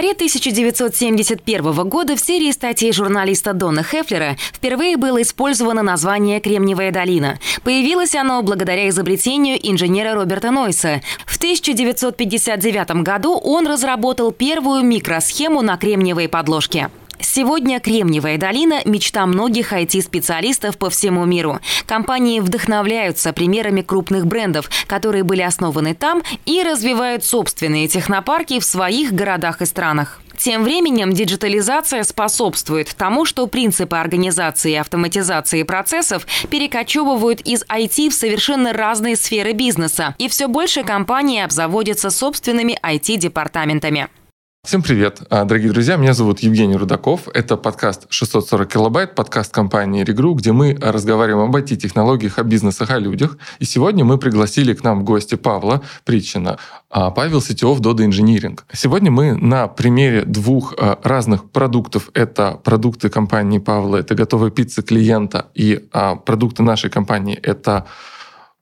Январе 1971 года в серии статей журналиста Дона Хефлера впервые было использовано название «Кремниевая долина». Появилось оно благодаря изобретению инженера Роберта Нойса. В 1959 году он разработал первую микросхему на кремниевой подложке. Сегодня Кремниевая долина – мечта многих IT-специалистов по всему миру. Компании вдохновляются примерами крупных брендов, которые были основаны там и развивают собственные технопарки в своих городах и странах. Тем временем диджитализация способствует тому, что принципы организации и автоматизации процессов перекочевывают из IT в совершенно разные сферы бизнеса, и все больше компаний обзаводятся собственными IT-департаментами. Всем привет, а, дорогие друзья. Меня зовут Евгений Рудаков. Это подкаст 640 килобайт, подкаст компании Regru, где мы разговариваем об IT-технологиях, о бизнесах, о людях. И сегодня мы пригласили к нам в гости Павла Притчина. А, Павел Сетевов Дода Инжиниринг. Сегодня мы на примере двух а, разных продуктов. Это продукты компании Павла, это готовая пицца клиента, и продукты нашей компании — это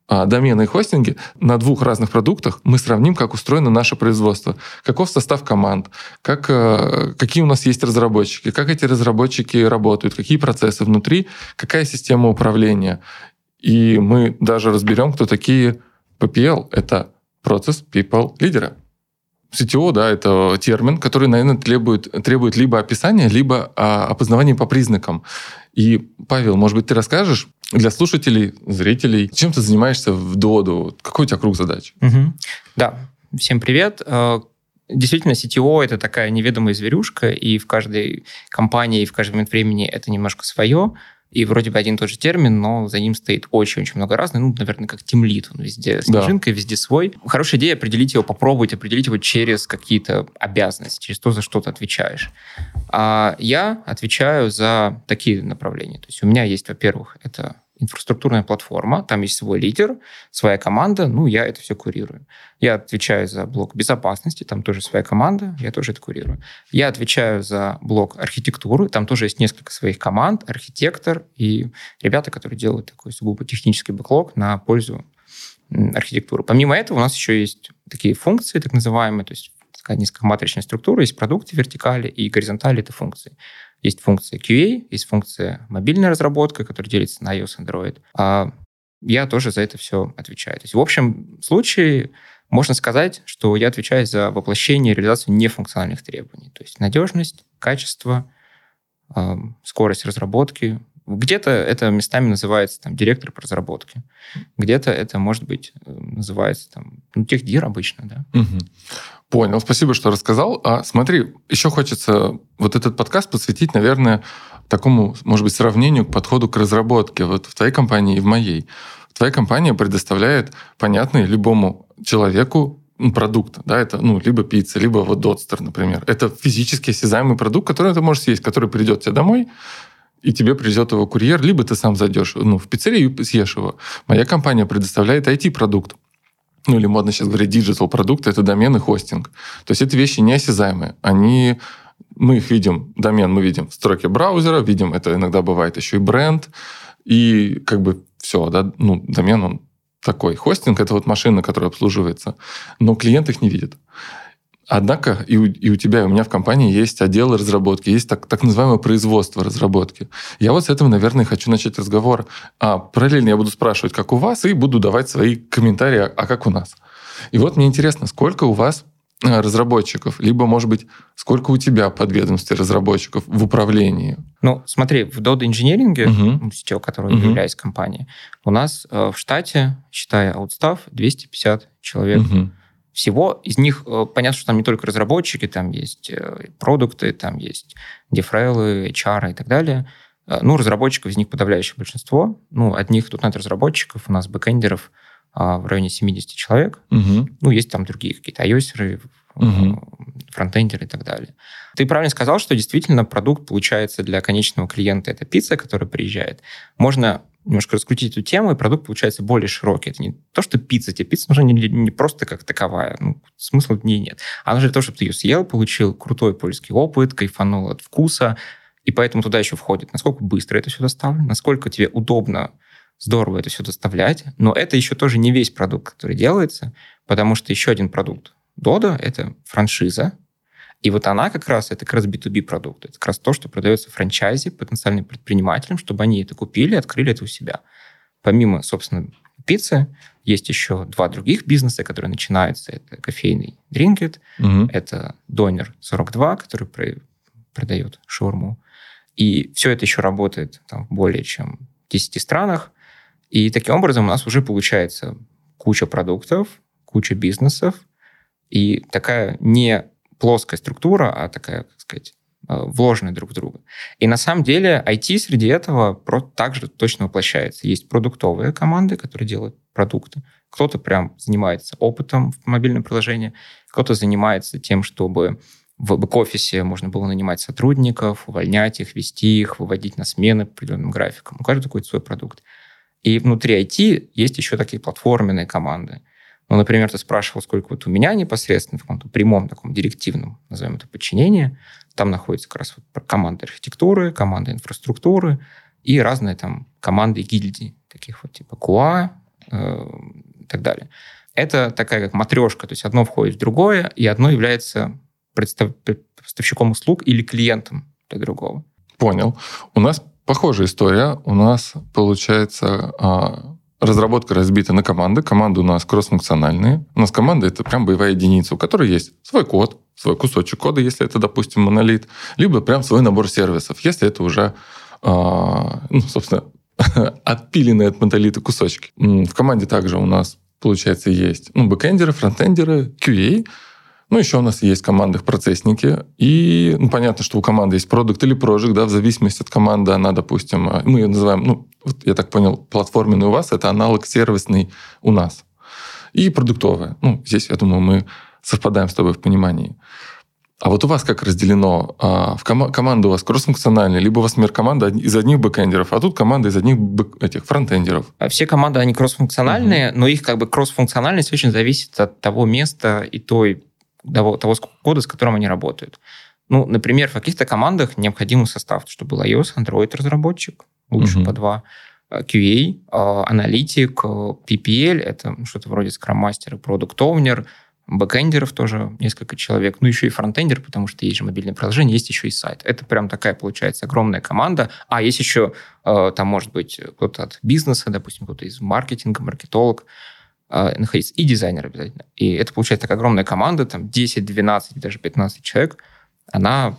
домены и хостинги на двух разных продуктах мы сравним, как устроено наше производство, каков состав команд, как, э, какие у нас есть разработчики, как эти разработчики работают, какие процессы внутри, какая система управления. И мы даже разберем, кто такие PPL. Это Process People Leader. CTO, да, это термин, который, наверное, требует, требует либо описания, либо а, опознавания по признакам. И, Павел, может быть, ты расскажешь, для слушателей, зрителей, чем ты занимаешься в Доду? Какой у тебя круг задач? Угу. Да, всем привет. Э, действительно, CTO — это такая неведомая зверюшка, и в каждой компании, и в каждый момент времени это немножко свое. И вроде бы один и тот же термин, но за ним стоит очень-очень много разных. Ну, наверное, как тимлит. Он везде снежинка, да. везде свой. Хорошая идея определить его, попробовать определить его через какие-то обязанности, через то, за что ты отвечаешь. А я отвечаю за такие направления. То есть у меня есть, во-первых, это инфраструктурная платформа, там есть свой лидер, своя команда, ну, я это все курирую. Я отвечаю за блок безопасности, там тоже своя команда, я тоже это курирую. Я отвечаю за блок архитектуры, там тоже есть несколько своих команд, архитектор и ребята, которые делают такой сугубо технический бэклог на пользу архитектуры. Помимо этого у нас еще есть такие функции, так называемые, то есть такая низкоматричная структура, есть продукты вертикали и горизонтали это функции. Есть функция QA, есть функция мобильная разработка, которая делится на iOS Android. А я тоже за это все отвечаю. То есть в общем случае можно сказать, что я отвечаю за воплощение и реализацию нефункциональных требований. То есть надежность, качество, скорость разработки, где-то это местами называется там, директор по разработке. Где-то это, может быть, называется там, ну, техдир обычно, да. Угу. Понял, спасибо, что рассказал. А смотри, еще хочется вот этот подкаст посвятить, наверное, такому, может быть, сравнению к подходу к разработке. Вот в твоей компании и в моей. Твоя компания предоставляет понятный любому человеку продукт, да, это, ну, либо пицца, либо вот дотстер, например. Это физически осязаемый продукт, который ты можешь съесть, который придет тебе домой, и тебе привезет его курьер, либо ты сам зайдешь ну, в пиццерию и съешь его. Моя компания предоставляет IT-продукт. Ну, или модно сейчас говорить digital продукт, это домен и хостинг. То есть это вещи неосязаемые. Они мы их видим, домен мы видим в строке браузера, видим, это иногда бывает еще и бренд, и как бы все, да, ну, домен он такой. Хостинг — это вот машина, которая обслуживается, но клиент их не видит. Однако и у, и у тебя, и у меня в компании есть отделы разработки, есть так, так называемое производство разработки. Я вот с этого, наверное, хочу начать разговор. А параллельно я буду спрашивать, как у вас, и буду давать свои комментарии, а как у нас. И вот мне интересно, сколько у вас э, разработчиков, либо, может быть, сколько у тебя подведомстве разработчиков в управлении? Ну, смотри, в Dodo инженеринге, uh-huh. сетевой, которой uh-huh. являюсь компанией, у нас э, в штате, считая аутстав, 250 человек. Uh-huh всего. Из них э, понятно, что там не только разработчики, там есть э, продукты, там есть DevRel ы, HR и так далее. Э, ну, разработчиков из них подавляющее большинство. Ну, одних тут нет разработчиков, у нас бэкэндеров а, в районе 70 человек. Угу. Ну, есть там другие какие-то iOS угу. фронтендеры и так далее. Ты правильно сказал, что действительно продукт получается для конечного клиента это пицца, которая приезжает. Можно немножко раскрутить эту тему, и продукт получается более широкий. Это не то, что пицца. Тебе пицца нужна не, не просто как таковая. Ну, смысла в ней нет. А нужно для того, чтобы ты ее съел, получил крутой польский опыт, кайфанул от вкуса. И поэтому туда еще входит, насколько быстро это все доставлено, насколько тебе удобно, здорово это все доставлять. Но это еще тоже не весь продукт, который делается, потому что еще один продукт Dodo — это франшиза, И вот она как раз, это как раз B2B продукт. Это как раз то, что продается франчайзе потенциальным предпринимателям, чтобы они это купили, открыли это у себя. Помимо, собственно, пиццы, есть еще два других бизнеса, которые начинаются. Это кофейный Drinkit, угу. это Донер 42, который продает шаурму. И все это еще работает там, в более чем 10 странах. И таким образом у нас уже получается куча продуктов, куча бизнесов, и такая не плоская структура, а такая, как сказать, э, вложенные друг в друга. И на самом деле IT среди этого также точно воплощается. Есть продуктовые команды, которые делают продукты. Кто-то прям занимается опытом в мобильном приложении, кто-то занимается тем, чтобы в бэк-офисе можно было нанимать сотрудников, увольнять их, вести их, выводить на смены по определенным графикам. У каждого какой-то свой продукт. И внутри IT есть еще такие платформенные команды. Ну, например, ты спрашивал, сколько вот у меня непосредственно в каком-то прямом таком директивном, назовем это, подчинении. Там находится как раз вот команда архитектуры, команда инфраструктуры и разные там команды гильдии, таких вот типа QA э, и так далее. Это такая как матрешка, то есть одно входит в другое, и одно является представ... поставщиком услуг или клиентом для другого. Понял. У нас похожая история. У нас, получается, а, разработка разбита на команды. Команды у нас кроссфункциональные. У нас команда — это прям боевая единица, у которой есть свой код, свой кусочек кода, если это, допустим, монолит, либо прям свой набор сервисов, если это уже, а, ну, собственно, отпиленные от монолита кусочки. В команде также у нас, получается, есть ну, бэкэндеры, фронтендеры, QA — ну, еще у нас есть команды процессники. И ну, понятно, что у команды есть продукт или проект, да, в зависимости от команды она, допустим, э, мы ее называем, ну, вот я так понял, платформенный у вас, это аналог сервисный у нас. И продуктовая. Ну, здесь, я думаю, мы совпадаем с тобой в понимании. А вот у вас как разделено? А, в ком- команда у вас кроссфункциональная, либо у вас, например, команда из одних бэкэндеров, а тут команда из одних бэк- этих фронтендеров? А все команды, они кроссфункциональные, угу. но их как бы кроссфункциональность очень зависит от того места и той того, того кода, с которым они работают. Ну, например, в каких-то командах необходимый состав, чтобы был iOS, Android разработчик, лучше uh-huh. по два, э, QA, э, аналитик, э, PPL, это что-то вроде Product Owner, бэкэндеров тоже несколько человек, ну еще и фронтендер, потому что есть же мобильное приложение, есть еще и сайт. Это прям такая, получается, огромная команда. А есть еще, там может быть кто-то от бизнеса, допустим, кто-то из маркетинга, маркетолог, э, находиться, и дизайнер обязательно. И это получается такая огромная команда, там 10, 12, даже 15 человек, она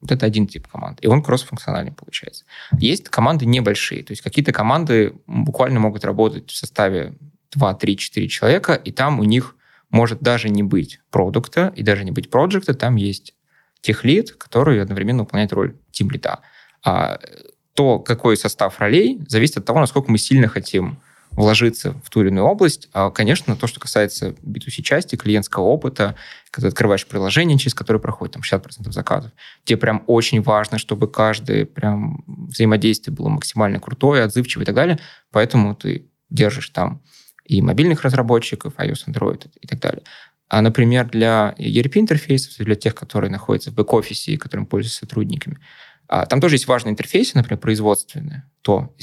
вот это один тип команд. И он кроссфункциональный получается. Есть команды небольшие. То есть какие-то команды буквально могут работать в составе 2, 3, 4 человека, и там у них может даже не быть продукта и даже не быть проекта. Там есть техлит, который одновременно выполняет роль тимлита. А то, какой состав ролей, зависит от того, насколько мы сильно хотим вложиться в ту или иную область. А, конечно, то, что касается B2C-части, клиентского опыта, когда ты открываешь приложение, через которое проходит там 60% заказов, тебе прям очень важно, чтобы каждое прям взаимодействие было максимально крутое, отзывчивое и так далее. Поэтому ты держишь там и мобильных разработчиков, iOS, Android и так далее. А, например, для ERP-интерфейсов, для тех, которые находятся в бэк-офисе и которым пользуются сотрудниками, там тоже есть важные интерфейсы, например, производственные, то,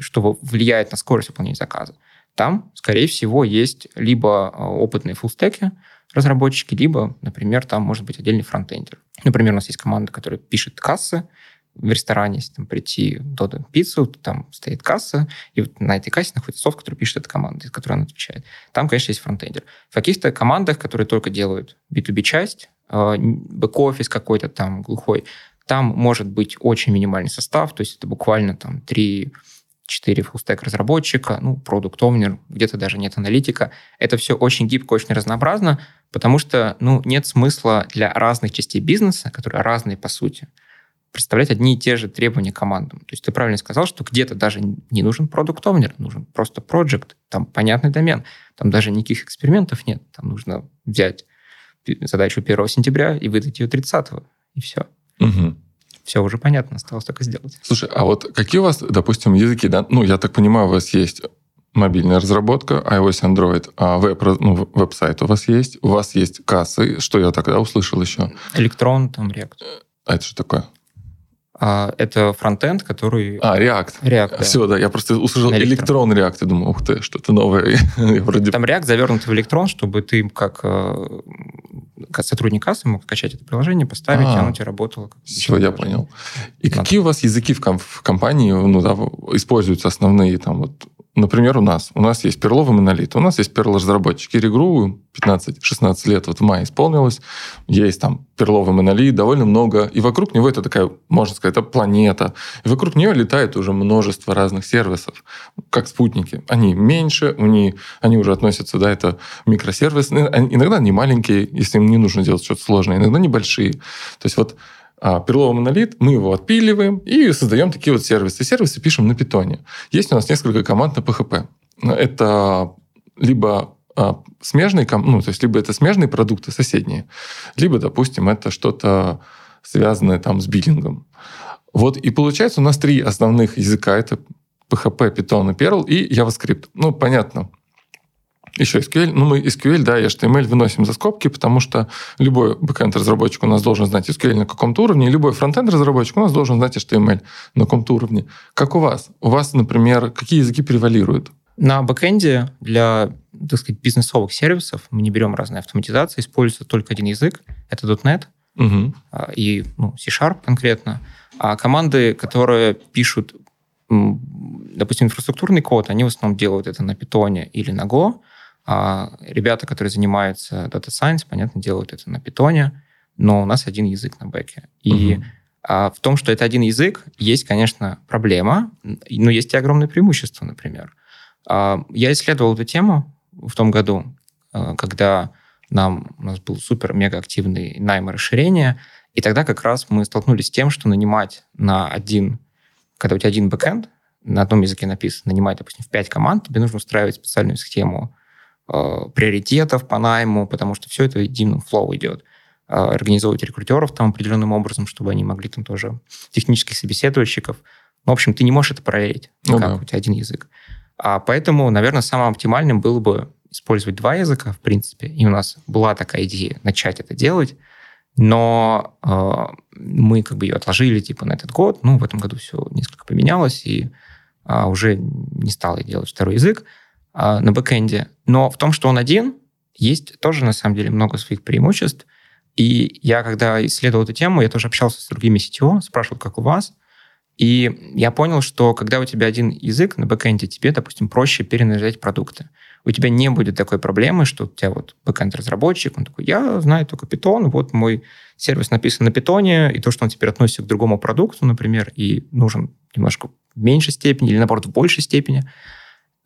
что влияет на скорость выполнения заказа. Там, скорее всего, есть либо а, опытные фуллстеки, разработчики, либо, например, там может быть отдельный фронтендер. Например, у нас есть команда, которая пишет кассы в ресторане, если там прийти Додо Пиццу, там стоит касса, и вот на этой кассе находится софт, который пишет эта команда, из которой она отвечает. Там, конечно, есть фронтендер. В каких-то командах, которые только делают B2B-часть, а, бэк-офис какой-то там глухой, там может быть очень минимальный состав, то есть это буквально там 3 4 full-stack разработчика, ну, product owner, где-то даже нет аналитика. Это все очень гибко, очень разнообразно, потому что, ну, нет смысла для разных частей бизнеса, которые разные по сути, представлять одни и те же требования командам. То есть ты правильно сказал, что где-то даже не нужен продукт owner, нужен просто project, там понятный домен, там даже никаких экспериментов нет, там нужно взять задачу 1 сентября и выдать ее 30 и все. Угу. Все уже понятно, осталось только сделать. Слушай, а вот какие у вас, допустим, языки, да? Ну, я так понимаю, у вас есть мобильная разработка, iOS, Android, а веб, ну, веб-сайт у вас есть, у вас есть кассы, что я тогда услышал еще? Электрон, там, React. А это что такое? А, это фронтенд, который... А, React. React, да. Все, да, я просто услышал электрон React и думал, ух ты, что-то новое. вроде... Там React завернут в электрон, чтобы ты как, э, сотрудник кассы мог скачать это приложение, поставить, А. и оно тебе работало. Все, я понял. И Надо. какие у вас языки в, ком- в компании ну, да, используются основные? Там, вот, например, у нас. У нас есть перловый монолит, у нас есть перл-разработчики. Регру 15-16 лет вот в мае исполнилось. Есть там перловый монолит, довольно много. И вокруг него это такая, можно сказать, это планета. И вокруг нее летает уже множество разных сервисов, как спутники. Они меньше, они, они уже относятся, да, это микросервисы. Иногда они маленькие, если им не нужно делать что-то сложное, иногда небольшие. То есть вот а, монолит, мы его отпиливаем и создаем такие вот сервисы. Сервисы пишем на питоне. Есть у нас несколько команд на PHP. Это либо а, смежные, ну, то есть либо это смежные продукты соседние, либо, допустим, это что-то связанное там с биллингом. Вот и получается у нас три основных языка. Это PHP, Python и Perl и JavaScript. Ну, понятно. Еще SQL. Ну, мы SQL, да, и HTML выносим за скобки, потому что любой бэкэнд-разработчик у нас должен знать SQL на каком-то уровне, и любой фронтенд-разработчик у нас должен знать HTML на каком-то уровне. Как у вас? У вас, например, какие языки превалируют? На бэкэнде для, так сказать, бизнесовых сервисов мы не берем разные автоматизации, используется только один язык, это .NET Угу. а, и ну, C-Sharp конкретно. А команды, которые пишут, допустим, инфраструктурный код, они в основном делают это на Python или на Go, а ребята, которые занимаются Data Science, понятно, делают это на Python, но у нас один язык на бэке. И Мгм. а, в том, что это один язык, есть, конечно, проблема, но есть и огромное преимущество, например. А, Я исследовал эту тему в том году, а, когда нам, у нас был супер-мега активный найм и расширение, и тогда как раз мы столкнулись с тем, что нанимать на один, когда у тебя один бэкэнд, на одном языке написано, нанимать, допустим, в пять команд, тебе нужно устраивать специальную схему э, приоритетов по найму, потому что все это единым flow идет. Э, организовывать рекрутеров там определенным образом, чтобы они могли там тоже технических собеседовальщиков. Ну, в общем, ты не можешь это проверить, Ну как да. у тебя один язык. А поэтому, наверное, самым оптимальным было бы использовать два языка, в принципе. И у нас была такая идея начать это делать, но э, мы как бы ее отложили типа на этот год. Ну, в этом году все несколько поменялось, и а, уже не стало делать второй язык а, на бэкэнде. Но в том, что он один, есть тоже, на самом деле, много своих преимуществ. И я, когда исследовал эту тему, я тоже общался с другими CTO, спрашивал, как у вас. И я понял, что когда у тебя один язык на бэкэнде, тебе, допустим, проще перенажать продукты. У тебя не будет такой проблемы, что у тебя вот бэкэнд-разработчик, он такой, я знаю только Python, вот мой сервис написан на питоне, и то, что он теперь относится к другому продукту, например, и нужен немножко в меньшей степени или, наоборот, в большей степени,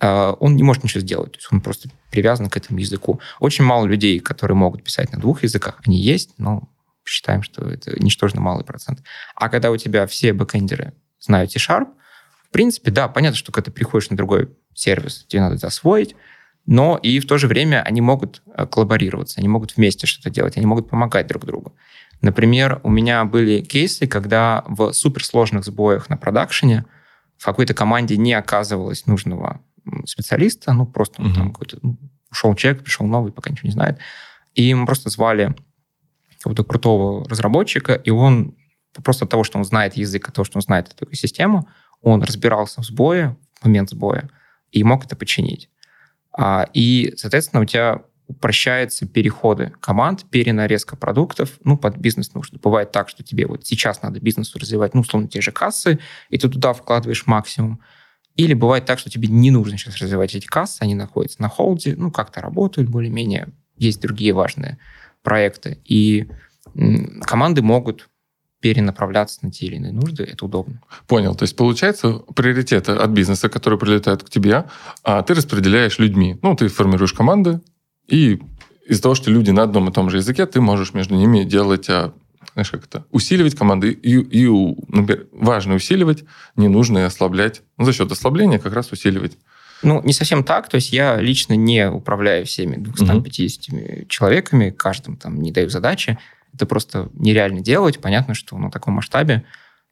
он не может ничего сделать. То есть он просто привязан к этому языку. Очень мало людей, которые могут писать на двух языках, они есть, но считаем, что это ничтожно малый процент. А когда у тебя все бэкэндеры знают C-Sharp, в принципе, да, понятно, что когда ты приходишь на другой сервис, тебе надо это освоить, но и в то же время они могут э, коллаборироваться, они могут вместе что-то делать, они могут помогать друг другу. Например, у меня были кейсы, когда в суперсложных сбоях на продакшене в какой-то команде не оказывалось нужного специалиста, ну, просто Мгм. там какой-то ну, ушел человек, пришел новый, пока ничего не знает, и мы просто звали какого-то крутого разработчика, и он просто от того, что он знает язык, от того, что он знает эту систему, он разбирался в сбое, в момент сбоя, и мог это починить. А, И, соответственно, у тебя упрощаются переходы команд, перенарезка продуктов, ну, под бизнес нужно. Бывает так, что тебе вот сейчас надо бизнесу развивать, ну, условно, те же кассы, и ты туда вкладываешь максимум. Или бывает так, что тебе не нужно сейчас развивать эти кассы, они находятся на холде, ну, как-то работают более-менее, есть другие важные проекты. И команды могут перенаправляться на те или иные нужды, это удобно. Понял. То есть, получается, приоритеты от бизнеса, которые прилетают к тебе, а ты распределяешь людьми. Ну, ты формируешь команды, и из-за того, что люди на одном и том же языке, ты можешь между ними делать, а, знаешь, как это, усиливать команды. И, и например, важно усиливать, ненужно и ослаблять. Ну, за счет ослабления как раз усиливать. Ну, не совсем так. То есть я лично не управляю всеми 250 человеками, каждым там не даю задачи. Это просто нереально делать. Понятно, что на таком масштабе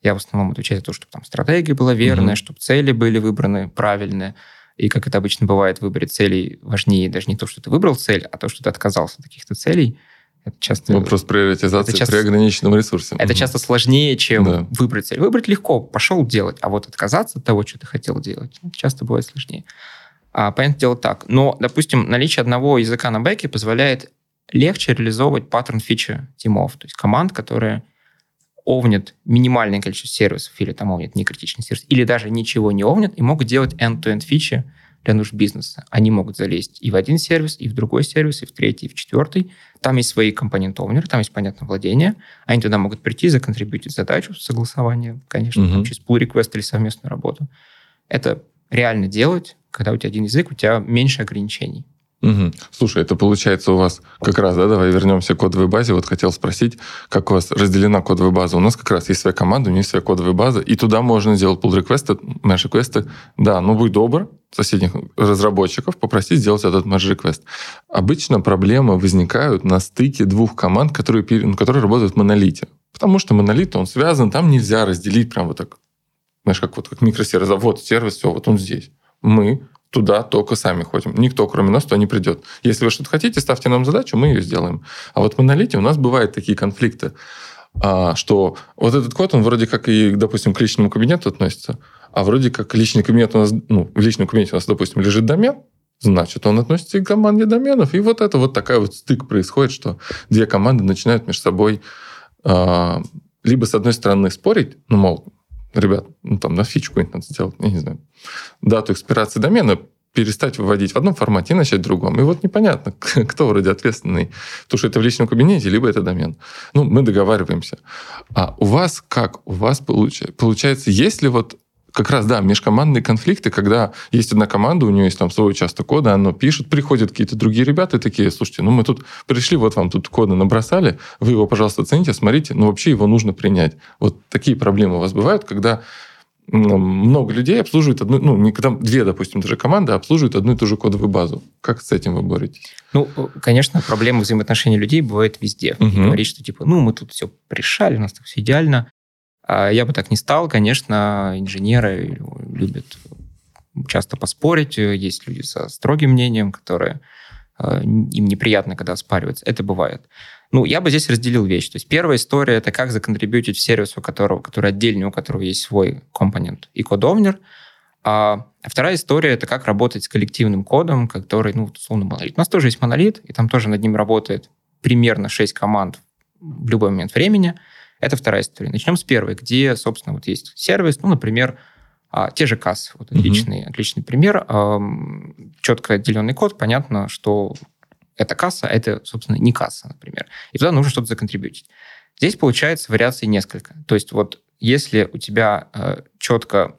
я в основном отвечаю за то, чтобы там стратегия была верная, Мгм. чтобы цели были выбраны правильные. И как это обычно бывает, в выборе целей важнее даже не то, что ты выбрал цель, а то, что ты отказался от каких-то целей. Это часто... Вопрос приоритизации это часто- при ограниченном ресурсе. Это Мгм. часто сложнее, чем Да. выбрать цель. Выбрать легко, пошел делать, а вот отказаться от того, что ты хотел делать, часто бывает сложнее. А, понятное дело так. Но, допустим, наличие одного языка на бэке позволяет легче реализовывать паттерн фичи тимов, то есть команд, которые овнят минимальное количество сервисов или там овнят некритичный сервис, или даже ничего не овнят и могут делать end-to-end фичи для нужд бизнеса. Они могут залезть и в один сервис, и в другой сервис, и в третий, и в четвертый. Там есть свои компоненты овнеры, там есть, понятно, владение. Они туда могут прийти, законтрибьютить задачу согласования, конечно, угу. через pull request или совместную работу. Это реально делать, когда у тебя один язык, у тебя меньше ограничений. Угу. Слушай, это получается у вас как раз, да, давай вернемся к кодовой базе. Вот хотел спросить, как у вас разделена кодовая база. У нас как раз есть своя команда, у них своя кодовая база, и туда можно сделать pull реквесты merge реквесты. Да, ну будь добр, соседних разработчиков попросить сделать этот merge request. Обычно проблемы возникают на стыке двух команд, которые, которые работают в монолите. Потому что монолит, он связан, там нельзя разделить прям вот так, знаешь, как вот как микросервис. Вот сервис, все, вот он здесь. Мы туда только сами ходим. Никто, кроме нас, туда не придет. Если вы что-то хотите, ставьте нам задачу, мы ее сделаем. А вот в монолите у нас бывают такие конфликты, а, что вот этот код, он вроде как и, допустим, к личному кабинету относится, а вроде как личный кабинет у нас, ну, в личном кабинете у нас, допустим, лежит домен, значит, он относится и к команде доменов. И вот это вот такая вот стык происходит, что две команды начинают между собой а, либо с одной стороны спорить, ну, мол, ребят, ну, там на фичу какую-нибудь надо сделать, я не знаю, дату экспирации домена перестать выводить в одном формате и начать в другом. И вот непонятно, кто вроде ответственный. Потому что это в личном кабинете, либо это домен. Ну, мы договариваемся. А у вас как? У вас получается, получается есть ли вот как раз, да, межкомандные конфликты, когда есть одна команда, у нее есть там свой участок кода, оно пишет, приходят какие-то другие ребята такие, слушайте, ну мы тут пришли, вот вам тут кода набросали, вы его, пожалуйста, оцените, смотрите, но вообще его нужно принять. Вот такие проблемы у вас бывают, когда много людей обслуживают одну, ну, не когда две, допустим, даже команды обслуживают одну и ту же кодовую базу. Как с этим вы боретесь? Ну, конечно, проблемы взаимоотношений людей бывают везде. Угу. Говорить, что типа, ну, мы тут все решали, у нас тут все идеально. А я бы так не стал. Конечно, инженеры любят часто поспорить. Есть люди со строгим мнением, которые э, им неприятно, когда оспариваются. Это бывает. Ну, я бы здесь разделил вещи. То есть первая история – это как законтрибьютить сервис, у которого, который отдельный, у которого есть свой компонент и кодовнер. А вторая история – это как работать с коллективным кодом, который, ну, условно, монолит. У нас тоже есть монолит, и там тоже над ним работает примерно 6 команд в любой момент времени – это вторая история. Начнем с первой, где, собственно, вот есть сервис, ну, например, а, те же кассы. Вот отличный, mm-hmm. отличный пример. А, четко отделенный код, понятно, что это касса, это, собственно, не касса, например. И туда нужно что-то законтрибьютить. Здесь получается вариаций несколько. То есть вот если у тебя э, четко...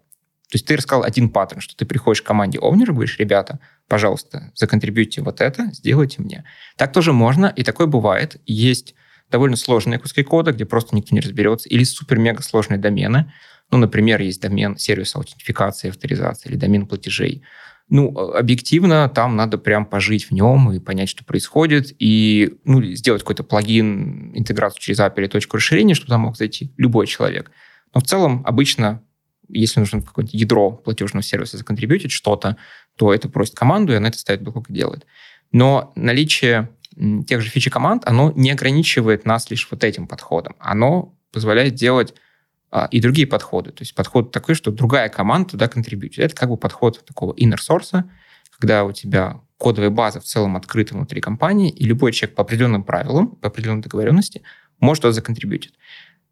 То есть ты рассказал один паттерн, что ты приходишь к команде овнера, говоришь, ребята, пожалуйста, законтрибьюйте вот это, сделайте мне. Так тоже можно, и такое бывает. Есть довольно сложные куски кода, где просто никто не разберется, или супер-мега сложные домены. Ну, например, есть домен сервиса аутентификации, авторизации или домен платежей. Ну, объективно, там надо прям пожить в нем и понять, что происходит, и ну, сделать какой-то плагин, интеграцию через API или точку расширения, чтобы там мог зайти любой человек. Но в целом, обычно, если нужно какое-то ядро платежного сервиса законтрибьютить что-то, то это просит команду, и она это ставит как делает. Но наличие тех же фичи команд, оно не ограничивает нас лишь вот этим подходом. Оно позволяет делать а, и другие подходы. То есть подход такой, что другая команда туда контрибьютит. Это как бы подход такого inner source, когда у тебя кодовая база в целом открыта внутри компании, и любой человек по определенным правилам, по определенной договоренности может туда законтрибьютить.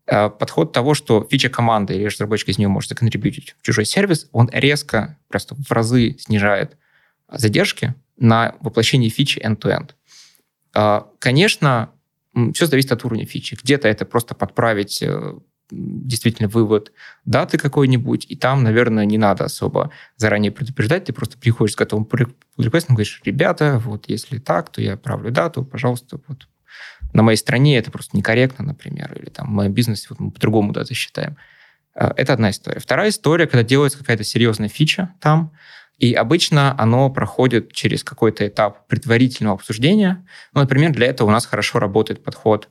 А, подход того, что фича команды или разработчик из нее может законтрибьютить в чужой сервис, он резко, просто в разы снижает задержки на воплощение фичи end-to-end. А, конечно, все зависит от уровня фичи. Где-то это просто подправить э, действительно вывод даты какой-нибудь, и там, наверное, не надо особо заранее предупреждать, ты просто приходишь с готовым реквестом, говоришь, ребята, вот если так, то я правлю дату, пожалуйста, вот на моей стране это просто некорректно, например, или там в моем бизнесе вот мы по-другому даты считаем. А, это одна история. Вторая история, когда делается какая-то серьезная фича там, и обычно оно проходит через какой-то этап предварительного обсуждения. Ну, например, для этого у нас хорошо работает подход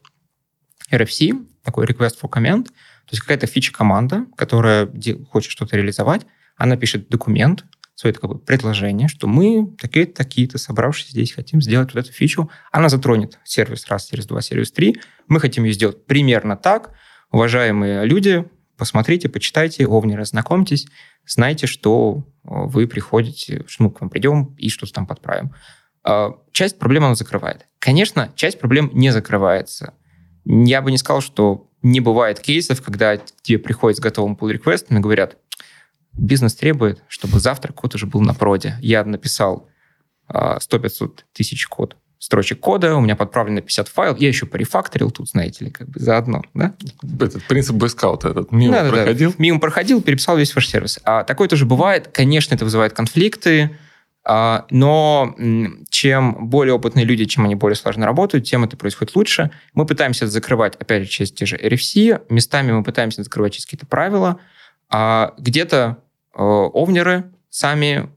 RFC, такой request for comment. То есть какая-то фича-команда, которая хочет что-то реализовать, она пишет документ, свое такое предложение, что мы такие-то, такие-то, собравшись здесь, хотим сделать вот эту фичу. Она затронет сервис раз, сервис два, сервис три. Мы хотим ее сделать примерно так. Уважаемые люди, посмотрите, почитайте, овни, разнакомьтесь, знайте, что вы приходите, что мы к вам придем и что-то там подправим. А, часть проблем он закрывает. Конечно, часть проблем не закрывается. Я бы не сказал, что не бывает кейсов, когда тебе приходят с готовым pull реквестом и говорят, бизнес требует, чтобы завтра код уже был на проде. Я написал 100-500 а, тысяч код строчек кода, у меня подправлено 50 файлов, я еще порефакторил тут, знаете ли, как бы заодно, да? Этот принцип бойскаута этот мимо да, проходил? Да, мимо проходил, переписал весь ваш сервис. А такое тоже бывает. Конечно, это вызывает конфликты, а, но чем более опытные люди, чем они более сложно работают, тем это происходит лучше. Мы пытаемся закрывать, опять же, через те же RFC, местами мы пытаемся закрывать через какие-то правила, а где-то э, овнеры сами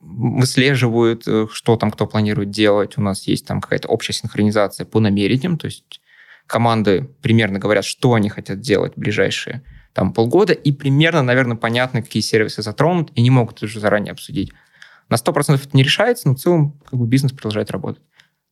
выслеживают, э, что там кто планирует делать. У нас есть там какая-то общая синхронизация по намерениям, то есть команды примерно говорят, что они хотят делать в ближайшие там полгода, и примерно, наверное, понятно, какие сервисы затронут, и не могут уже заранее обсудить. На 100% это не решается, но в целом как бы, бизнес продолжает работать.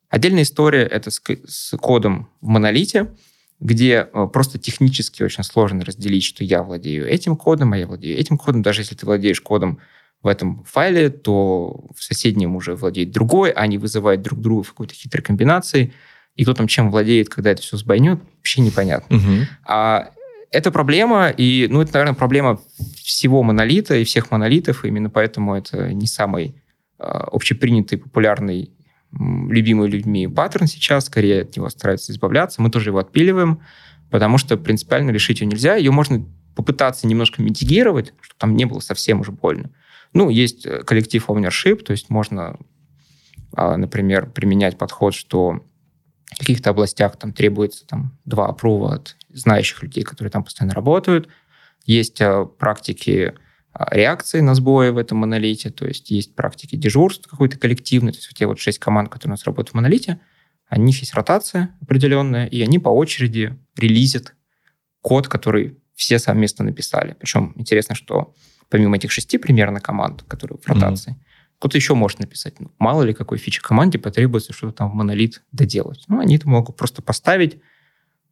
Отдельная история – это с, с кодом в монолите, где э, просто технически очень сложно разделить, что я владею этим кодом, а я владею этим кодом. Даже если ты владеешь кодом в этом файле, то в соседнем уже владеет другой, они вызывают друг друга в какой-то хитрой комбинации. И кто там чем владеет, когда это все сбойнет, вообще непонятно. Угу. А это проблема, и, ну, это, наверное, проблема всего монолита и всех монолитов, именно поэтому это не самый э, общепринятый, популярный, любимый людьми паттерн сейчас, скорее от него стараются избавляться. Мы тоже его отпиливаем, потому что принципиально решить ее нельзя. Ее можно попытаться немножко митигировать, чтобы там не было совсем уже больно. Ну, есть э, коллектив ownership, то есть можно, а, например, применять подход, что в каких-то областях там требуется там, два апрува от знающих людей, которые там постоянно работают. Есть а, практики а, реакции на сбои в этом монолите, то есть есть практики дежурств какой-то коллективный, то есть вот те вот шесть команд, которые у нас работают в монолите, у них есть ротация определенная, и они по очереди релизят код, который все совместно написали. Причем интересно, что помимо этих шести примерно команд, которые в ротации, mm-hmm. кто-то еще может написать. Ну, мало ли какой фичи команде потребуется что-то там в монолит доделать. Ну, они это могут просто поставить.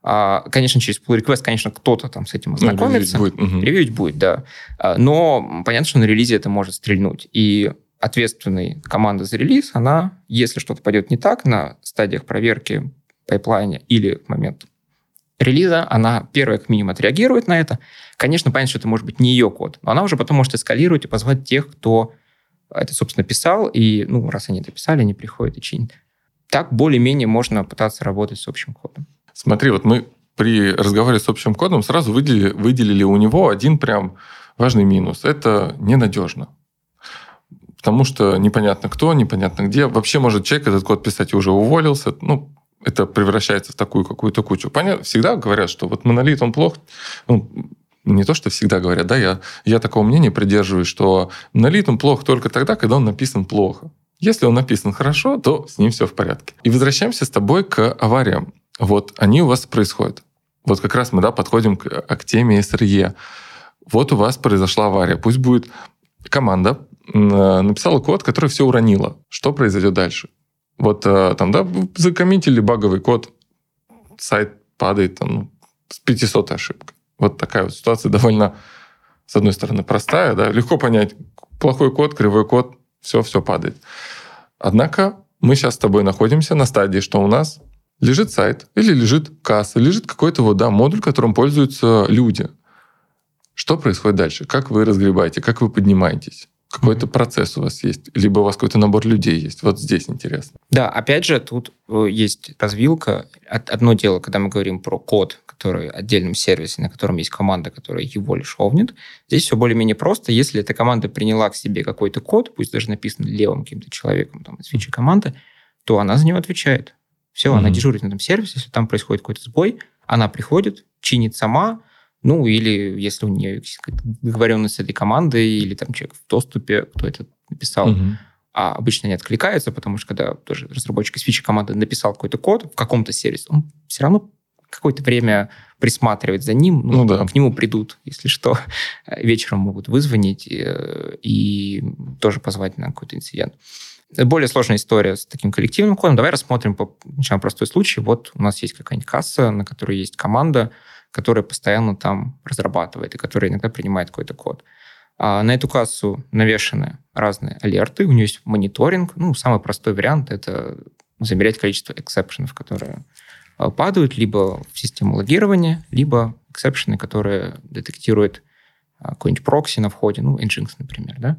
А, конечно, через pull request, конечно, кто-то там с этим ну, ознакомится. Ну, ревьють будет. Угу. Ревьють будет, да. А, но понятно, что на релизе это может стрельнуть. И ответственная команда за релиз, она, если что-то пойдет не так на стадиях проверки пайплайна или в момент релиза, она первая как минимум отреагирует на это. Конечно, понятно, что это может быть не ее код, но она уже потом может эскалировать и позвать тех, кто это, собственно, писал, и, ну, раз они это писали, они приходят и чинят. Так более-менее можно пытаться работать с общим кодом. Смотри, вот мы при разговоре с общим кодом сразу выделили, выделили у него один прям важный минус. Это ненадежно. Потому что непонятно кто, непонятно где. Вообще может человек этот код писать и уже уволился. Ну, это превращается в такую какую-то кучу. Понятно, всегда говорят, что вот монолит, он плох. Ну, не то, что всегда говорят, да, я, я такого мнения придерживаюсь, что монолит, он плох только тогда, когда он написан плохо. Если он написан хорошо, то с ним все в порядке. И возвращаемся с тобой к авариям. Вот они у вас происходят. Вот как раз мы да, подходим к, к теме SRE. Вот у вас произошла авария. Пусть будет команда написала код, который все уронила. Что произойдет дальше? Вот э, там, да, закоммитили баговый код, сайт падает там, ну, с 500 ошибкой. Вот такая вот ситуация довольно, с одной стороны, простая, да, легко понять, плохой код, кривой код, все, все падает. Однако мы сейчас с тобой находимся на стадии, что у нас лежит сайт или лежит касса, лежит какой-то вот, да, модуль, которым пользуются люди. Что происходит дальше? Как вы разгребаете? Как вы поднимаетесь? Какой-то процесс у вас есть, либо у вас какой-то набор людей есть. Вот здесь интересно. Да, опять же, тут э, есть развилка. Одно дело, когда мы говорим про код, который отдельным сервисе, на котором есть команда, которая его лишь овнит. Здесь все более-менее просто. Если эта команда приняла к себе какой-то код, пусть даже написан левым каким-то человеком там, из фичи команды, то она за него отвечает. Все, mm-hmm. она дежурит на этом сервисе. Если там происходит какой-то сбой, она приходит, чинит сама, ну, или если у нее договоренность с этой командой, или там человек в доступе, кто это написал, угу. а обычно не откликаются, потому что когда тоже разработчик из фичи команды написал какой-то код в каком-то сервисе, он все равно какое-то время присматривать за ним, ну, ну да. к нему придут, если что, вечером могут вызвонить и, э, и тоже позвать на какой-то инцидент. Более сложная история с таким коллективным кодом. Давай рассмотрим по, начнем простой случай. Вот у нас есть какая-нибудь касса, на которой есть команда, которая постоянно там разрабатывает и которая иногда принимает какой-то код. А на эту кассу навешаны разные алерты, у нее есть мониторинг. Ну, самый простой вариант – это замерять количество эксепшенов, которые а, падают либо в систему логирования, либо эксепшены, которые детектирует а, какой-нибудь прокси на входе, ну, Nginx, например. Да?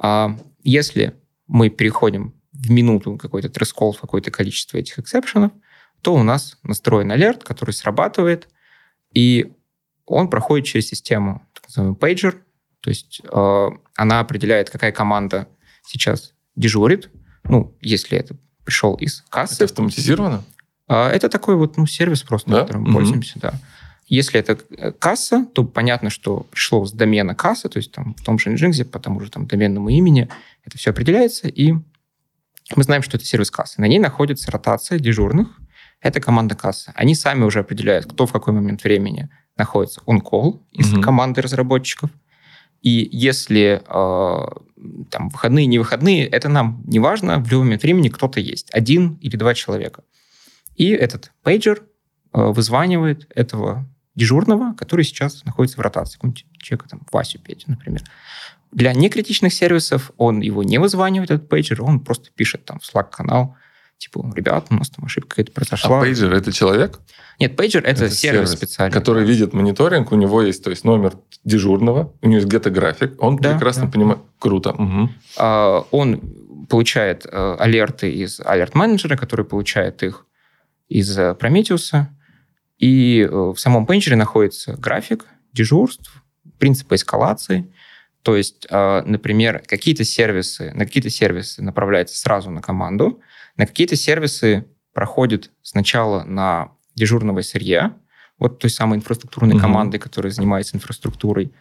А если мы переходим в минуту какой-то threshold какое-то количество этих эксепшенов, то у нас настроен алерт, который срабатывает, и он проходит через систему, так называемый пейджер, то есть э, она определяет, какая команда сейчас дежурит, ну, если это пришел из кассы. Это автоматизировано? Э, это такой вот ну, сервис просто, да? которым мы угу. пользуемся, да. Если это э, касса, то понятно, что пришло с домена кассы, то есть там в том же Nginx, по тому же там доменному имени, это все определяется, и мы знаем, что это сервис кассы. На ней находится ротация дежурных, это команда кассы. Они сами уже определяют, кто в какой момент времени находится on-call из угу. команды разработчиков. И если э, там выходные, не выходные, это нам не важно, в любой момент времени кто-то есть, один или два человека. И этот пейджер э, вызванивает этого дежурного, который сейчас находится в ротации, какого-нибудь человека, там, Васю Петю, например. Для некритичных сервисов он его не вызванивает, этот пейджер, он просто пишет там в Slack-канал, типа, ребят, у нас там ошибка какая-то произошла. А пейджер – это человек? Нет, пейджер – это, это сервис, сервис специальный. Который видит мониторинг, у него есть то есть номер дежурного, у него есть где-то график, он да, прекрасно да. понимает. Круто. Угу. А, он получает а, алерты из алерт-менеджера, который получает их из э, Prometheus, и э, в самом пейджере находится график дежурств, принципы эскалации, то есть, а, например, какие-то сервисы, на какие-то сервисы направляется сразу на команду, на какие-то сервисы проходит сначала на дежурного сырья, вот той самой инфраструктурной угу. команды, которая занимается инфраструктурой,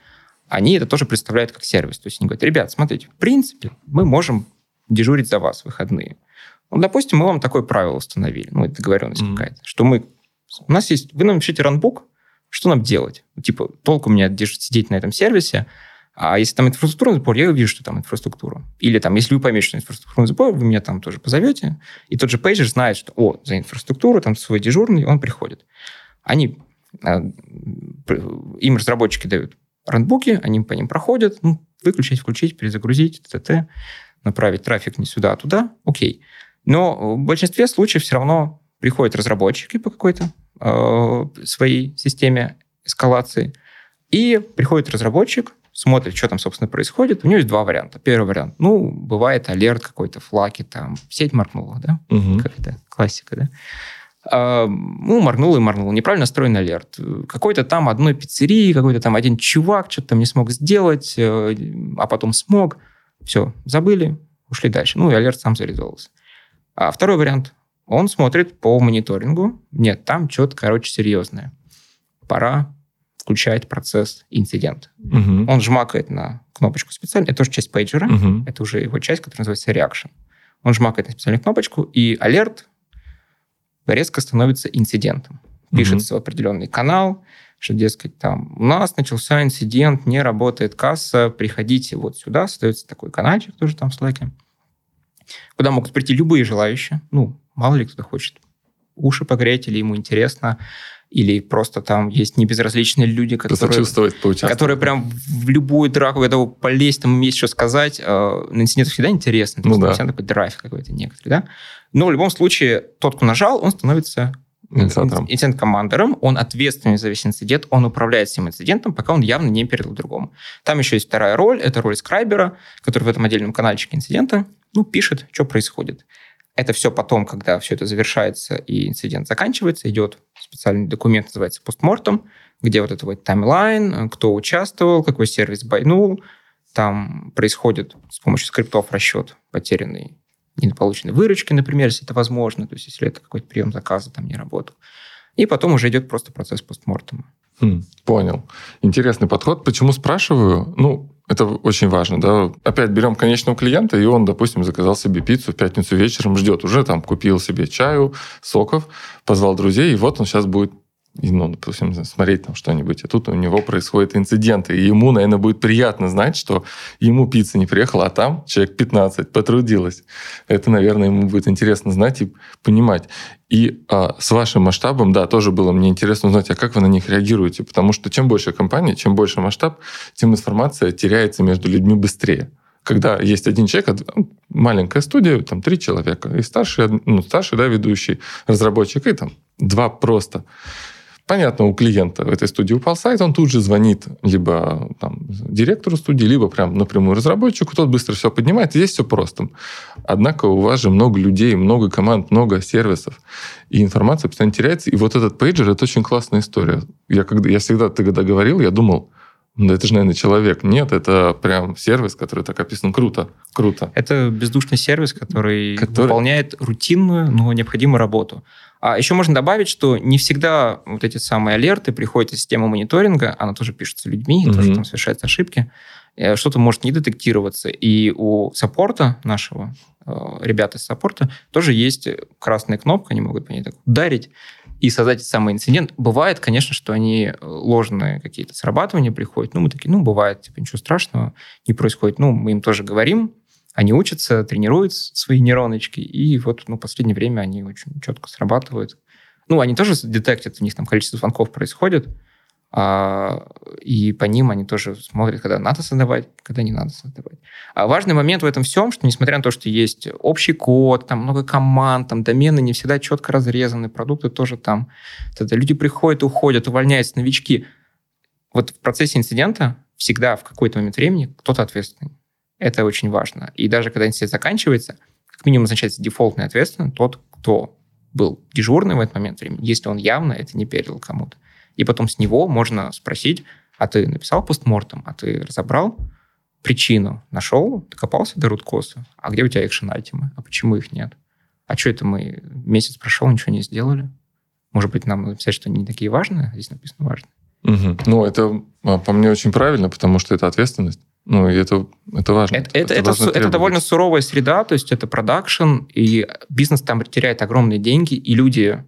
они это тоже представляют как сервис. То есть они говорят, ребят, смотрите, в принципе, мы можем дежурить за вас в выходные. Ну, допустим, мы вам такое правило установили, ну, это договоренность mm какая-то, что мы... У нас есть... Вы нам пишите ранбук, что нам делать? Типа, толку мне сидеть на этом сервисе, а если там инфраструктурный сбор, я увижу, что там инфраструктура. Или там, если вы поймете, что инфраструктурный сбор, вы меня там тоже позовете, и тот же пейджер знает, что, о, за инфраструктуру, там свой дежурный, он приходит. Они, а, им разработчики дают рандбуки, они по ним проходят, ну, выключить, включить, перезагрузить, т.т., направить трафик не сюда, а туда, окей. Но в большинстве случаев все равно приходят разработчики по какой-то э, своей системе эскалации, и приходит разработчик, смотрит, что там, собственно, происходит. У него есть два варианта. Первый вариант, ну, бывает алерт какой-то, флаки, там, сеть моргнула, да? Угу. Как это? Классика, да? А, ну, моргнул и моргнул. Неправильно настроен алерт. Какой-то там одной пиццерии, какой-то там один чувак что-то там не смог сделать, э, а потом смог. Все, забыли, ушли дальше. Ну, и алерт сам зарезовался. А второй вариант. Он смотрит по мониторингу. Нет, там что-то, короче, серьезное. Пора включает процесс инцидент. Угу. Он жмакает на кнопочку специально. Это тоже часть пейджера. Угу. Это уже его часть, которая называется reaction. Он жмакает на специальную кнопочку, и алерт резко становится инцидентом. Пишется угу. в определенный канал, что, дескать, там, у нас начался инцидент, не работает касса, приходите вот сюда. Создается такой каналчик тоже там в Slack, куда могут прийти любые желающие. Ну, мало ли кто хочет уши погреть, или ему интересно или просто там есть небезразличные люди, которые, которые прям в любую драку готовы полезть, там есть что сказать. А, на инцидентах всегда интересно, ну, да. всегда такой драйв какой-то некоторый, да? Но в любом случае тот, кто нажал, он становится инцидент-командером, он ответственный за весь инцидент, он управляет всем инцидентом, пока он явно не передал другому. Там еще есть вторая роль, это роль скрайбера, который в этом отдельном каналчике инцидента ну, пишет, что происходит. Это все потом, когда все это завершается и инцидент заканчивается, идет специальный документ, называется постмортом, где вот это вот таймлайн, кто участвовал, какой сервис байнул. Там происходит с помощью скриптов расчет потерянной недополученной выручки, например, если это возможно, то есть если это какой-то прием заказа там не работал. И потом уже идет просто процесс постмортема. Хм, понял. Интересный подход. Почему спрашиваю? Ну, это очень важно, да. Опять берем конечного клиента, и он, допустим, заказал себе пиццу в пятницу вечером, ждет, уже там купил себе чаю, соков, позвал друзей, и вот он сейчас будет и, ну, допустим, смотреть там что-нибудь, и тут у него происходит инцидент, и ему, наверное, будет приятно знать, что ему пицца не приехала, а там человек 15 потрудилась. Это, наверное, ему будет интересно знать и понимать. И а, с вашим масштабом, да, тоже было мне интересно узнать, а как вы на них реагируете, потому что чем больше компания, чем больше масштаб, тем информация теряется между людьми быстрее когда есть один человек, маленькая студия, там три человека, и старший, ну, старший, да, ведущий разработчик, и там два просто. Понятно, у клиента в этой студии упал сайт, он тут же звонит либо там, директору студии, либо прям напрямую разработчику, тот быстро все поднимает, здесь все просто. Однако у вас же много людей, много команд, много сервисов, и информация постоянно теряется. И вот этот пейджер — это очень классная история. Я, когда, я всегда, ты когда говорил, я думал, да это же, наверное, человек. Нет, это прям сервис, который так описан. Круто, круто. Это бездушный сервис, который, который... выполняет рутинную, но необходимую работу. А еще можно добавить, что не всегда вот эти самые алерты приходят из системы мониторинга, она тоже пишется людьми, mm-hmm. тоже там совершаются ошибки. Э, что-то может не детектироваться. И у саппорта нашего, э, ребята из саппорта, тоже есть красная кнопка, они могут по ней так ударить и создать этот самый инцидент. Бывает, конечно, что они э, ложные какие-то срабатывания приходят. Ну, мы такие, ну, бывает, типа, ничего страшного не происходит. Ну, мы им тоже говорим, они учатся, тренируют свои нейроночки, и вот, ну, в последнее время они очень четко срабатывают. Ну, они тоже детектят, у них там количество звонков происходит, а, и по ним они тоже смотрят, когда надо создавать, когда не надо создавать. А важный момент в этом всем, что несмотря на то, что есть общий код, там много команд, там домены не всегда четко разрезаны, продукты тоже там. Тогда люди приходят, уходят, увольняются, новички. Вот в процессе инцидента всегда в какой-то момент времени кто-то ответственный. Это очень важно. И даже когда инцидент заканчивается, как минимум назначается дефолтный ответственный тот, кто был дежурный в этот момент времени, если он явно это не передал кому-то. И потом с него можно спросить, а ты написал постмортом, а ты разобрал причину, нашел, докопался до руткоса, а где у тебя экшен-айтемы, а почему их нет? А что это мы месяц прошел, ничего не сделали? Может быть, нам написать, что они не такие важные, а здесь написано важно. Угу. Ну, это а, по мне очень правильно, потому что это ответственность. Ну, и это, это важно. Это, это, это, это, это довольно суровая среда, то есть это продакшн, и бизнес там теряет огромные деньги, и люди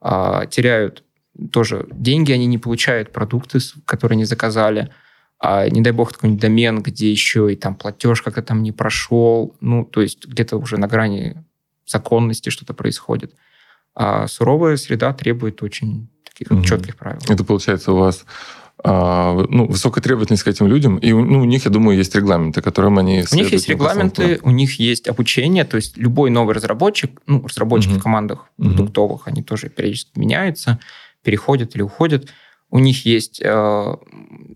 а, теряют тоже деньги они не получают, продукты, которые они заказали. А не дай бог какой-нибудь домен, где еще и там платеж как-то там не прошел. Ну, то есть где-то уже на грани законности что-то происходит. А суровая среда требует очень таких угу. четких правил. Это получается у вас ну, высокая требовательность к этим людям, и ну, у них, я думаю, есть регламенты, которым они У них есть регламенты, у них есть обучение, то есть любой новый разработчик, ну, разработчики угу. в командах продуктовых, они тоже периодически меняются, переходят или уходят. У них есть э,